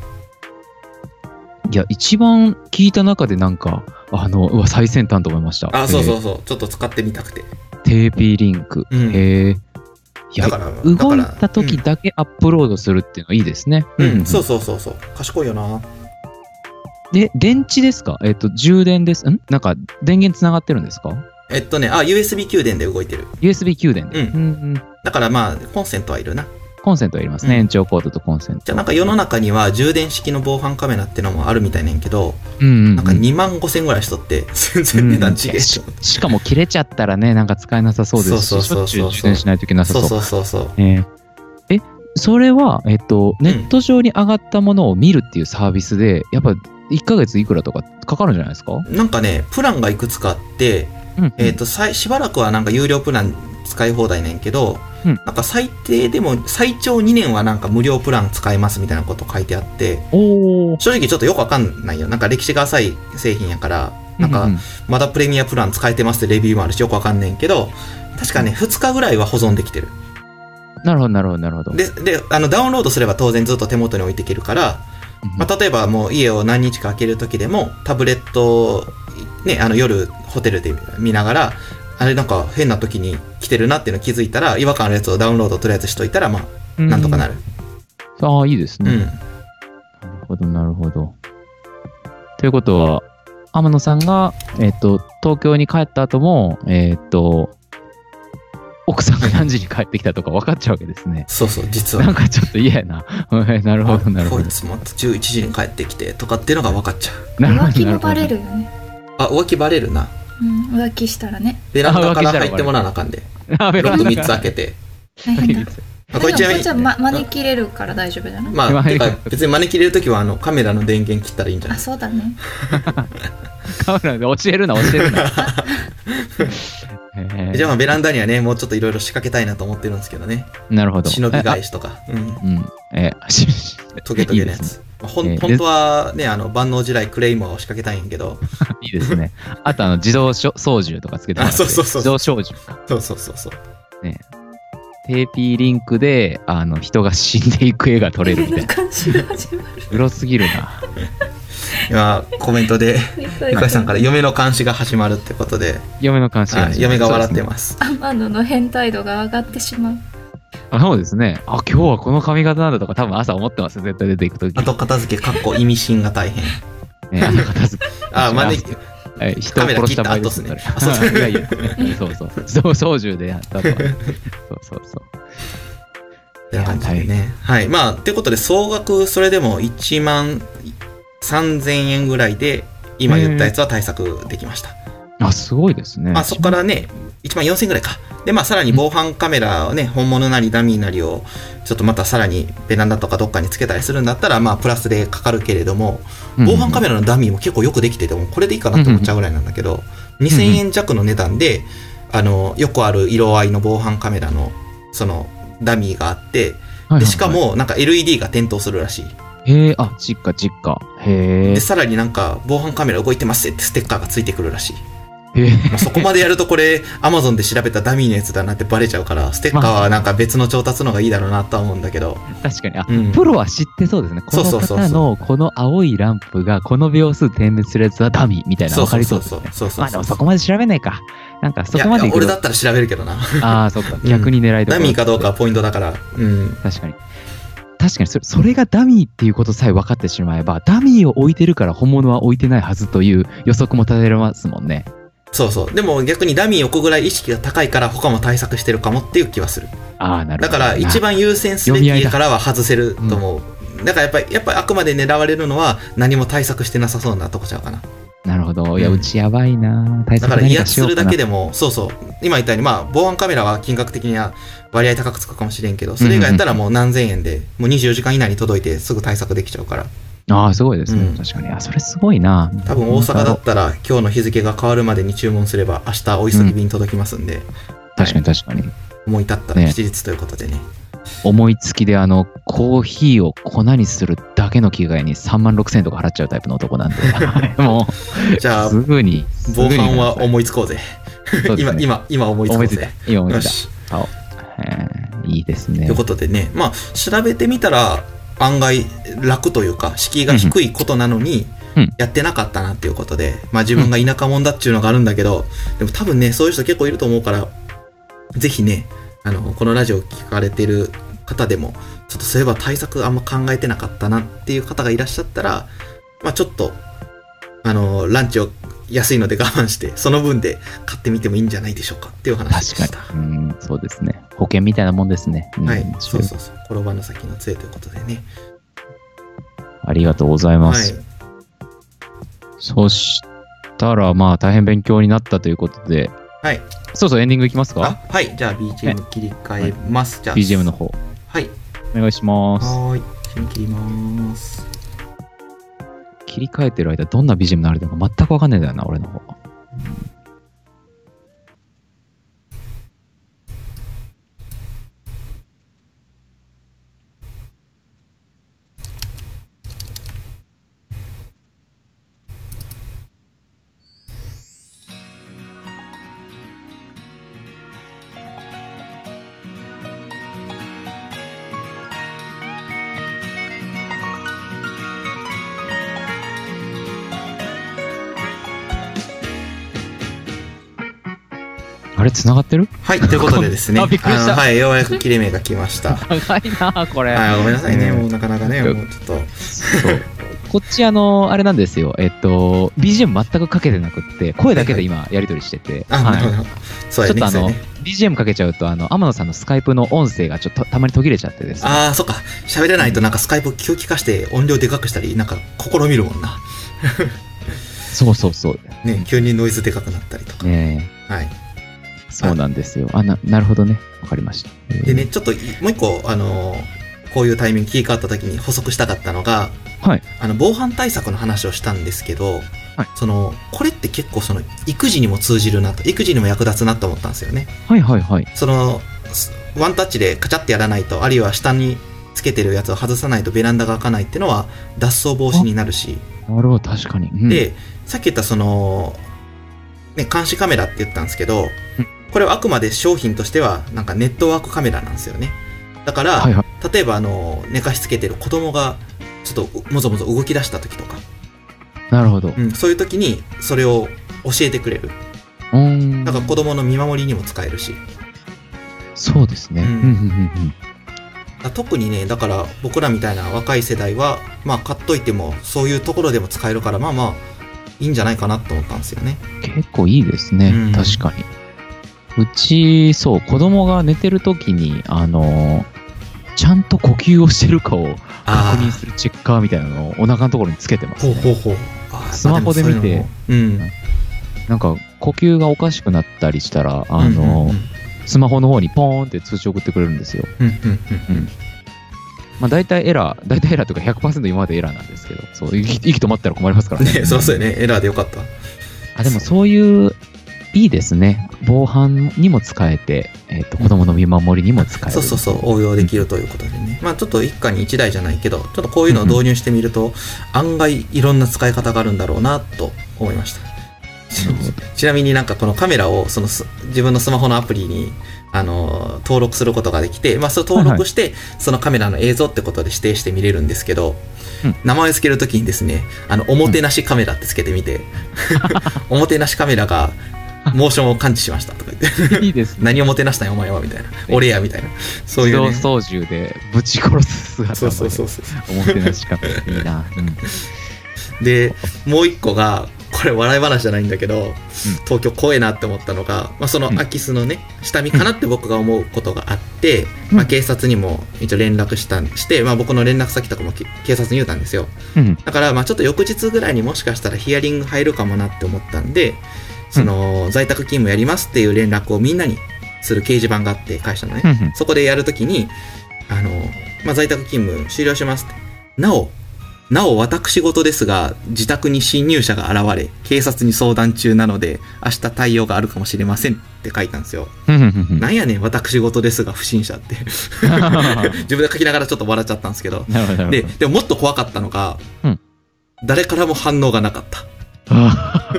いや、一番聞いた中でなんか、あの、うわ、最先端と思いました。あ、そうそうう。そう。ちょっと使ってみたくて。 TP-Link。うんへえ。いやだ、から、動いた時だけアップロードするっていうのはいいですね。うん、うん、そうそうそうそう。賢いよな。で、電池ですか？えっと、充電です。ん？なんか、電源つながってるんですか？えっとね、あ、USB 給電で動いてる。?USB 給電で。うんうんだからまあ、コンセントはいるな。コンセントいりますね。うん延長コードとコンセント。じゃあなんか世の中には充電式の防犯カメラってのもあるみたいねんけど、うんうんうんなんか2万5千ぐらいしとって、全然値段違えうんししかも切れちゃったらね、なんか使えなさそうですし、そうそうそう充電しないといけなさそそうう。そうそうそう。えーえ、それは、えっと、ネット上に上がったものを見るっていうサービスで、やっぱ1ヶ月いくらとかかかるんじゃないですか、なんかね、プランがいくつかあって、うん、えっ、と、さいしばらくはなんか有料プラン使い放題ねんけど、うんなんか最低でも、最長2年はなんか無料プラン使えますみたいなこと書いてあって。正直ちょっとよくわかんないよ。なんか歴史が浅い製品やから、なんかまだプレミアプラン使えてますってレビューもあるしよくわかんねんけど、確かね、2日ぐらいは保存できてる。なるほど、なるほど、なるほど。で、で、あの、ダウンロードすれば当然ずっと手元に置いていけるから、うんまあ、例えばもう家を何日か開ける時でも、タブレット、ね、あの夜ホテルで見ながら、あれなんか変な時に来てるなっていうの気づいたら、違和感あるやつをダウンロードとりあえずしといたら、まあ、なんとかなる。ああ、いいですね。うん。なるほど、なるほど。ということは、天野さんが、えっ、と、東京に帰った後も、えっ、と、奥さんが何時に帰ってきたとか分かっちゃうわけですね。そうそう、実は。なんかちょっと嫌やな。は (laughs) いなるほど、なるほどこい。つも11時に帰ってきてとかっていうのが分かっちゃう。なるほど浮気もなるほどバレるよね。あ、浮気バレるな。うん、浮気したらね。ベランダからら入ってもらわなあかんで。あ、ベロックランダ3つ開けて。大変だ。あこれちなみにでもこっちは、ま、招きれるから大丈夫じゃない、まあ、まあてか別に招き入れるときはあのカメラの電源切ったらいいんじゃなあ、いそうだね。(laughs) カメラで教えるな、教えるな。(laughs) じゃあまあベランダにはね、もうちょっといろいろ仕掛けたいなと思ってるんですけどね。なるほど。忍びえ返しとか。うん。あうん。え (laughs) トゲトゲのやつ。まあほんえー本当はね、あの、万能地雷クレイモアを仕掛けたいんやけど、(laughs) いいですね。あと、あの、自動操縦とかつけてあそうそうそう自動操縦か。そうそうそうそう。 TP-Link で、あの、人が死んでいく絵が撮れるみたいな。(laughs) 感じが始まる。グロすぎるな。今、コメントで、ゆかいさんから嫁の監視が始まるってことで、嫁の監視がはい嫁が笑ってす。ます。天野の変態度が上がってしまう。あそうですね。あ、今日はこの髪型なんだとか多分朝思ってますよ。絶対出ていくとき。後片付け、かっこ意味深が大変。(laughs) ね、片付け。(laughs) あ、招き、(laughs) え人を殺した場合ですねそれいやいや、そうそう。自動操縦でやったとは。そうそうそう。ってな感じでね。はい。まあ、ってことで、総額、それでも1万3000円ぐらいで、今言ったやつは対策できました。あ、すごいですね。まあ、そこからね、1万4000円ぐらいか。で、まあ、さらに防犯カメラをね、本物なりダミーなりを、ちょっとまたさらにベランダとかどっかにつけたりするんだったら、まあ、プラスでかかるけれども、防犯カメラのダミーも結構よくできてて、もうこれでいいかなって思っちゃうぐらいなんだけど、2000円弱の値段で、あの、よくある色合いの防犯カメラの、その、ダミーがあって、で、しか、も、なんか LED が点灯するらしい。へえ、あ、実家、実家。へで、さらになんか、防犯カメラ動いてますってステッカーがついてくるらしい。え。へえ。まあ、そこまでやるとこれ、Amazon で調べたダミーのやつだなってバレちゃうから、ステッカーはなんか別の調達の方がいいだろうなとは思うんだけど。確かに。あ、うんプロは知ってそうですね。この方のこの青いランプがこの秒数点滅するやつはダミーみたいなの分かりそうですね。そうそうまあでもそこまで調べないか。なんかそこまでいや、俺だったら調べるけどな。ああ、そっか。逆に狙いどころダミーかどうかはポイントだから。うん。確かに。確かにそれ、それがダミーっていうことさえ分かってしまえば、ダミーを置いてるから本物は置いてないはずという予測も立てられますもんね。そうそう。でも逆にダミー置くぐらい意識が高いから他も対策してるかもっていう気はする。ああ、なるほど。だから一番優先すべきからは外せると思う。だからやっぱり、やっぱりあくまで狙われるのは何も対策してなさそうなとこちゃうかな。なるほど。いや、うちやばいな対だから威圧する。だけでも、そうそう、今言ったように、まあ、防犯カメラは金額的には割合高くつくかもしれんけど、それ以外やったらもう何千円で、もう24時間以内に届いてすぐ対策できちゃうから。ああ、すごいですね。うん確かに。あ、それすごいな多分大阪だったら今日の日付が変わるまでに注文すれば明日お急ぎ便届きますんで、確かに確かに。思い立ったらね吉日ということでね。思いつきであの、コーヒーを粉にするだけの着替えに3万6千円とか払っちゃうタイプの男なんで、は (laughs) いもう、じゃあす、ぐに。防犯は思思いつこうぜ。今、今、今思いついたうぜ。。今思いついよし。た。あえーいいですねという。ことでね、まあ、調べてみたら案外楽というか、敷居が低いことなのにうん、やってなかったなっていうことで、まあ自分が田舎者だっていうのがあるんだけど、でも多分ね、そういう人結構いると思うから、ぜひね、あの、このラジオ聞かれてる方でも、ちょっとそういえば対策あんま考えてなかったなっていう方がいらっしゃったら、まあちょっと、あの、ランチを安いので我慢して、その分で買ってみてもいいんじゃないでしょうかっていう話でした。確かに。うん、そうですね。保険みたいなもんですね。うんはい、そうそうそう。転ばぬ先の杖ということでね。ありがとうございまはいす。。そしたら、まあ、大変勉強になったということで、はい。そうそう、エンディングいきますあかはい。じゃあ BGM 切り替えます。じゃあ。?BGM の。方。はい。お願いします。はーい。切ります。切り替えてる間、どんな BGM になるのか全くわかんないんだよな、俺の方。あれ、繋がってる？はい。ということでですね。(laughs) あびっくりしたのはい。ようやく切れ目が来ました。(laughs) 長いな、これ。はい。ごめんなさいね。うんもうなかなかね、うんもうちょっと。そう。こっち、あの、あれなんですよ。えっと、BGM 全くかけてなくって、声だけで今、やり取りしてて。あ、なるほはいど。そうやね。ちょっとあの、ね。BGM かけちゃうと、あの、天野さんのスカイプの音声がちょっとたまに途切れちゃってですね。ああ、そっか。喋れないとなんかスカイプ気を利かして音量でかくしたり、なんか試みるもんな。そうそうそう。ね。急にノイズでかくなったりとか。ねはい。えそうなんですよ。あ、な、なるほどね。わかりました。でね、ちょっといもう一個、あのーこういうタイミング切り替わった時に補足したかったのが、はい。あの、防犯対策の話をしたんですけど、はいその、これって結構その、育児にも通じるなと、育児にも役立つなと思ったんですよね。はいはいはい。その、すワンタッチでカチャってやらないと、あるいは下につけてるやつを外さないとベランダが開かないっていうのは、脱走防止になるし、なるほど、確かに。うん、で、さっき言ったその、ね、監視カメラって言ったんですけどうん、これはあくまで商品としては、なんかネットワークカメラなんですよね。だから、はいはい。例えばあの、寝かしつけてる子供が、ちょっともぞもぞ動き出した時とか、なるほど。ううん、そういう時にそれを教えてくれる。ーん。だから子供の見守りにも使えるし。そうですね。ううん特にね、だから僕らみたいな若い世代は、まあ買っといてもそういうところでも使えるから、まあまあ、いいんじゃないかなと思ったんですよね。うん。結構いいですね。うん確かに。うち、そう、子供が寝てる時に、あの、ちゃんと呼吸をしてるかをあ確認するチェッカーみたいなのをお腹のところにつけてます、ね。ほうほうほう。スマホで見て。うん。なんか、呼吸がおかしくなったりしたら、あうんうんの、うんスマホの方にポーンって通知送ってくれるんですよ。うんうんうんまあ、大体エラー、大体エラーというか100%今までエラーなんですけど、そう、息息止まったら困りますからね。ね、そうやね。エラーでよかった。あ、でもそういう、いいですね。防犯にも使えて、えっ、と、子供の見守りにも使える。そうそうそう、応用できるということでね。まあちょっと一家に一台じゃないけど、ちょっとこういうのを導入してみると、案外いろんな使い方があるんだろうなと思いました。ちちなみになんかこのカメラをそのす自分のスマホのアプリにあの登録することができて、まあそれ登録して、そのカメラの映像ってことで指定して見れるんですけど、うん名前を付けるときにですね、あの、おもてなしカメラってつけてみて、(laughs) おもてなしカメラが (laughs) モーションを感知しましたとか言って。いいですね。何をもてなしたんやお前はみたいな。俺やみたいな。そういう、ね。自動操縦でぶち殺す姿そうそうそうそう。おもてなしかいいな。うんで、もう一個が、ここれ笑い話じゃないんだけど、東京怖えなって思ったのが、まあ、そのうん空き巣のね、下見かなって僕が思うことがあって、うんまあ、警察にも一応連絡したんして、まあ、僕の連絡先とかもき警察に言うたんですよ。うん。だから、まあ、ちょっと翌日ぐらいにもしかしたらヒアリング入るかもなって思ったんで、その、在宅勤務やりますっていう連絡をみんなにする掲示板があって、会社のね。うんうんそこでやるときに、あの、まあ、在宅勤務終了しますって。なお、なお私事ですが、自宅に侵入者が現れ、警察に相談中なので、明日対応があるかもしれませんって書いたんですよ。うんうんうんなんやねん、私事ですが不審者って。(laughs) 自分で書きながらちょっと笑っちゃったんですけど。なるほど、なるでほど。、でももっと怖かったのが、うん誰からも反応がなかった。あ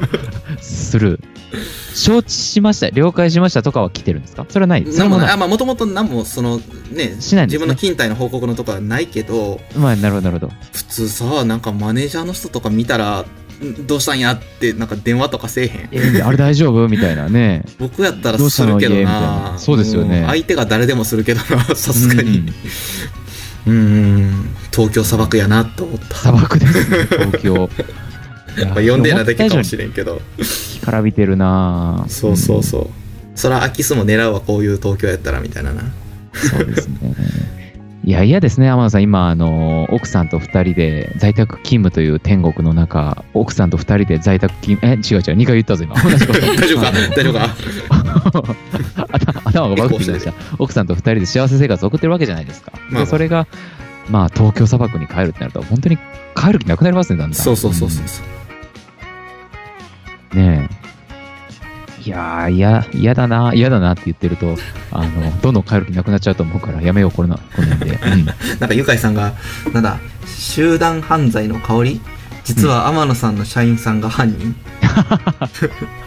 ースルー。承知しました、了解しましたとかは来てるんですか？それはないそれもなあ、まあ、もともと何も、その、ね、しないんですね自分の勤怠の報告のとかはないけど、まあ、なるほど、なるほど。普通さ、なんかマネージャーの人とか見たら、んどうしたんやって、なんか電話とかせえへん。えーあれ大丈夫？みたいなね。(laughs) 僕やったらどうしたの？するけど家みたいなな。そうですよねも相手が誰でもするけどな、さすがうんに。うん、東京砂漠やなと思った。砂漠ですね、東京。やっぱ呼んでなだけかもしれれんけど。干からびてるなぁそうそうそう。そら空き巣も狙うわ、こういう東京やったらみたいなな。そうですね。いや、嫌ですね、天野さん。今、あの、奥さんと二人で在宅勤務という天国の中、奥さんと二人で在宅勤務、え、違う違う、二回言ったぞ、今。同じこと。大丈夫か？(laughs) 大丈夫か？(laughs) 頭頭がバグってきました。奥さんと二人で幸せ生活を送ってるわけじゃないですか。まあで、それが、まあ、東京砂漠に帰るってなると、本当に帰る気なくなりますね、だんだん。そうそうそうそう。ねえ。いやー、いや、嫌だな、嫌だなって言ってると、あの、どんどん帰る気なくなっちゃうと思うから、やめよう、これな、この辺で。うん。(laughs) なんか、ゆかいさんが、なんだ、集団犯罪の香り？実は天野さんの社員さんが犯人？(laughs)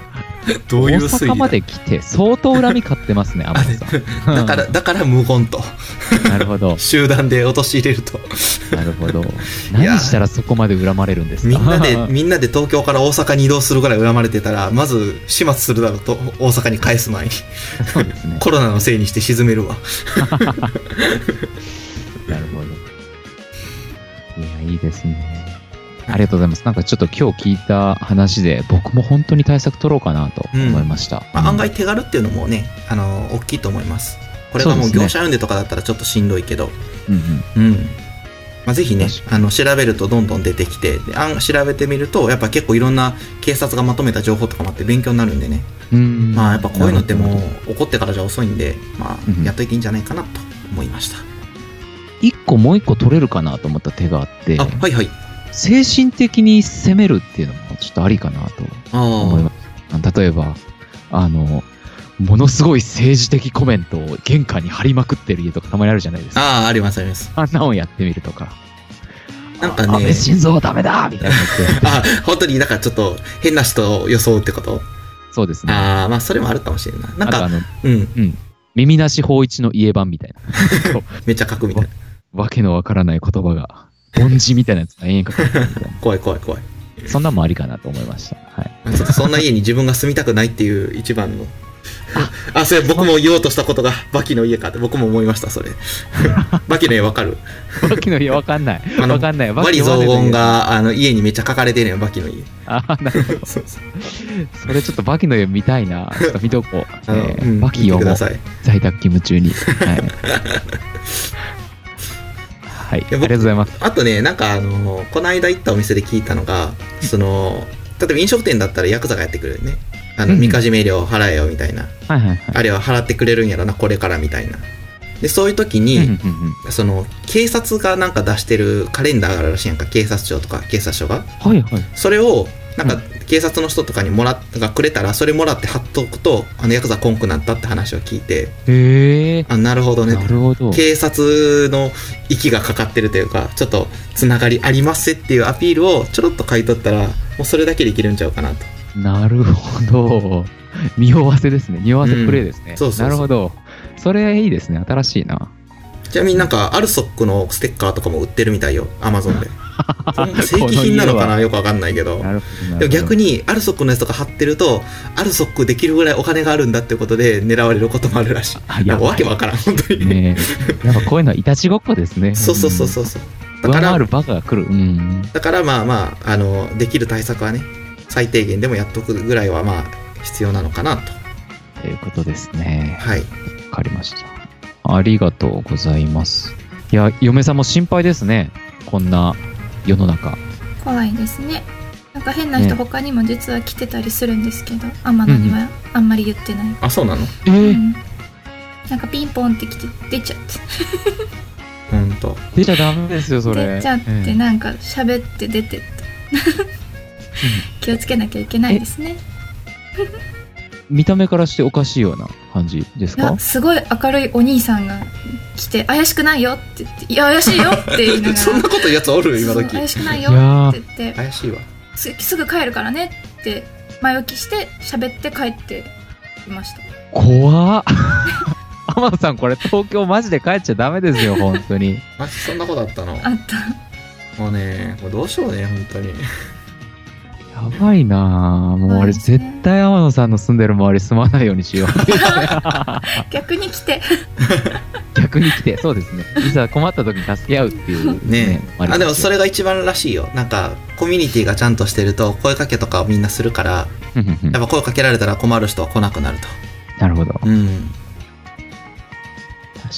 (laughs) どういう推大阪まで来て、相当恨み買ってますね、天野さん。(laughs) だから、だから無言と。なるほど、(laughs) 集団で陥れると。なるほど。何したらそこまで恨まれるんですか？みんなで、みんなで東京から大阪に移動するぐらい恨まれてたら、まず始末するだろうと、大阪に返す前に。そうですね。コロナのせいにして沈めるわ。なるほど。いや、いいですね。ありがとうございます。なんかちょっと今日聞いた話で、僕も本当に対策取ろうかなと思いました。まあ、案外うん手軽っていうのもね、あの、大きいと思います。これがもそう業者呼んでとかだったらちょっとしんどいけど、うんうん。うん。まあ、ぜひね確、あの、調べるとどんどん出てきて、であん調べてみると、やっぱ結構いろんな警察がまとめた情報とかもあって勉強になるんでね。うんまあ、やっぱこういうのってもう、怒ってからじゃ遅いんで、まうんあ、やっといていいんじゃないかなと思いました。一個もう一個取れるかなと思った手があって、あ、はいはい。精神的に攻めるっていうのもちょっとありかなとあ思います。例えば、あの、ものすごい政治的コメントを玄関に貼りまくってる家とかたまにあるじゃないですか。あ。ああ、ありますあります。あんなのをやってみるとか。なんかね安倍晋三はダメだみたいな。あ、本当になんかちょっと変な人を装うってことそうですね。ああ、まあそれもあるかもしれんない。なんか、あとあの、うん、耳なし法一の家版みたいな。こめっちゃ書くみたいな。うわけのわからない言葉が、凡字みたいなやつが延々書かれてるみたい怖い怖い怖い。な。そんなんもありかなと思いました。はい。ちょっとそんな家に自分が住みたくないっていう一番の。あ、それ僕も言おうとしたことがバキの家かって僕も思いました、それ。(laughs) バキの家わかる？バキの家わかんない。あのわかんない。バリ雑言。があの家にめっちゃ書かれてるのよ、バキの家。あーなるほど。そうそう。それちょっとバキの家見たいな。ちょっと見とこう。(laughs) あの、えーうんバキをも見てください。在宅勤務中に。はい。(laughs) はい。ありがとうございます。あとね、なんかあの、この間行ったお店で聞いたのが、その、例えば飲食店だったらヤクザがやってくれるね。あの、うんみかじめ料払えよみたいな。はいはいはい。あれは払ってくれるんやろな、これからみたいな。で、そういう時に、うんうんうんその、警察がなんか出してるカレンダーがあるらしいやんか、警察庁とか警察署が。はいはい。それを、なんか、警察の人とかにもらっ、がくれたら、それもらって貼っとくと、あの、ヤクザコンクなったって話を聞いて、へえ。あ、なるほどね。なるほど。警察の息がかかってるというか、ちょっとつながりありますっていうアピールをちょろっと書いとったら、もうそれだけでいけるんちゃうかなと。なるほど。匂わせですね。匂わせプレイですね。うんそうそうそうなるほど。それいいですね。新しいな。ちなみになんか、アルソックのステッカーとかも売ってるみたいよ、アマゾンで。正規品なのかなよくわかんないけど。でも逆に。に、アルソックのやつとか貼ってると、アルソックできるぐらいお金があるんだってことで狙われることもあるらしい。やわけわからん、本当に。ねえ。やっぱこういうのはいたちごっこですね。そうそうそうそうう。そうだん。からバカが来る。うん。だからまあまあ、あの、できる対策はね、最低限でもやっとくぐらいはまあ必要なのかなとということですね。はいわかりました。ありがとうございます。いや、嫁さんも心配ですね。こんな世の中。怖いですね。なんか変な人ね。他にも実は来てたりするんですけど、天野にはあんまり言ってない、あそうなの？えうん。なんかピンポンって来て出ちゃって。ほんと。出ちゃダメですよ、それ。出ちゃってええなんか喋って出てった (laughs) 気をつけなきゃいけないですね。見た目からしておかしいような感じですか？すごい明るいお兄さんが来て怪しくないよって言っていや怪しいよって言いながら。(laughs) そんなことやつおる今時。怪しくないよって言って。怪しいわ。すすぐ帰るからねって前置きして喋って帰っていました。怖っ。(laughs) 天野さん、これ東京マジで帰っちゃダメですよ、本当に。(laughs) マジそんなことあったの？あった。もうねもうどうしようね本当にやばいなぁ。もう俺絶対天野さんの住んでる周り住まないようにしよう。(laughs) 逆に来て (laughs) 逆に来て、そうですね。いざ困った時に助け合うっていうねえあでもそれ。れが一番らしいよなんかコミュニティがちゃんとしてると声かけとかをみんなするからやっぱ声かけられたら困る人は来なくなるとなるほど。うん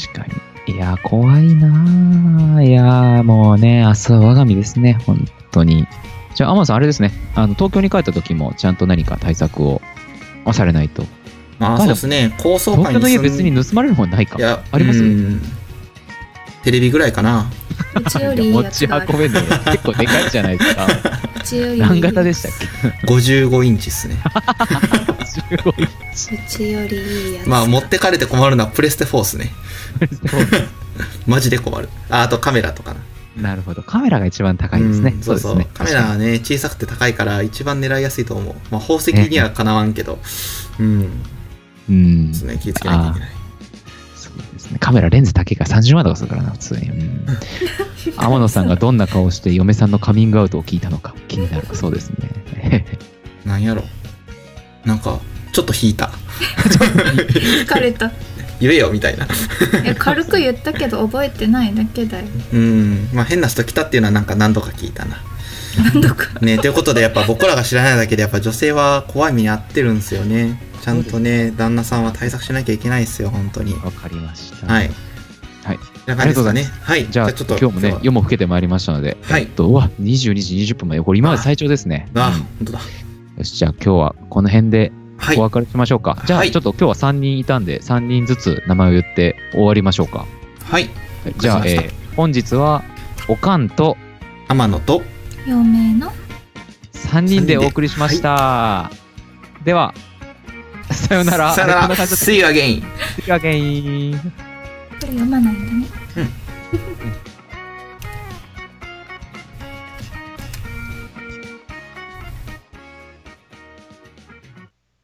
確かに。いやー、怖いなぁ。いやー、もうね、明日は我が身ですね、本当に。じゃあ、天野さん、あれですね。あの、東京に帰った時も、ちゃんと何か対策をされないと。まあそうですね。高層東京の家別に盗まれるもんないかいやありますうん。テレビぐらいかな。うちよりいい持ち運べんの結構でかいじゃないですか。何型でしたっ55インチっすね。け ?15 インチ。うちよりいいやつまあ持ってかれて困るのはプレステ4っすね。(laughs) マジで困る。ああとカメラとかななるほど。カメラが一番高いですね。うんそうそうですね。カメラはね小さくて高いから一番狙いやすいと思う、まあ、宝石にはかなわんけど、うんうん。ですね気をつけなきゃいけないそうですね。カメラレンズ高いから30万とかするからな、普通に。うん。(laughs) 天野さんがどんな顔して嫁さんのカミングアウトを聞いたのか (laughs) 気になるそうですね。なんやろなんかちょっと引いた (laughs) 疲れた言えよみたいな。え軽く言ったけど覚えてないだけだよ。うん。まあ変な人来たっていうのはなんか何度か聞いたな。何度か？ねということでやっぱ僕らが知らないだけでやっぱ女性は怖い目に遭ってるんですよね。ちゃんとね旦那さんは対策しなきゃいけないですよ本当に。わかりました。はい。はい。こんな感じですかね。はい。じゃあ、ちょっと今日もね、夜も更けてまいりましたので、はい。えっと、うわ、22時20分まで、これ今まで最長ですね。あうん。本当だ。よし、じゃあ今日はこの辺ではい。お別れしましょうか。じゃあ、はいちょっと今日は3人いたんで、3人ずつ名前を言って終わりましょうか。はい。じゃあ、えー本日は、おかんと天野と嫁の3人でお送りしました。では、さよなら。さよなら。See you again 次はゲイン。これ読まないんだね (laughs)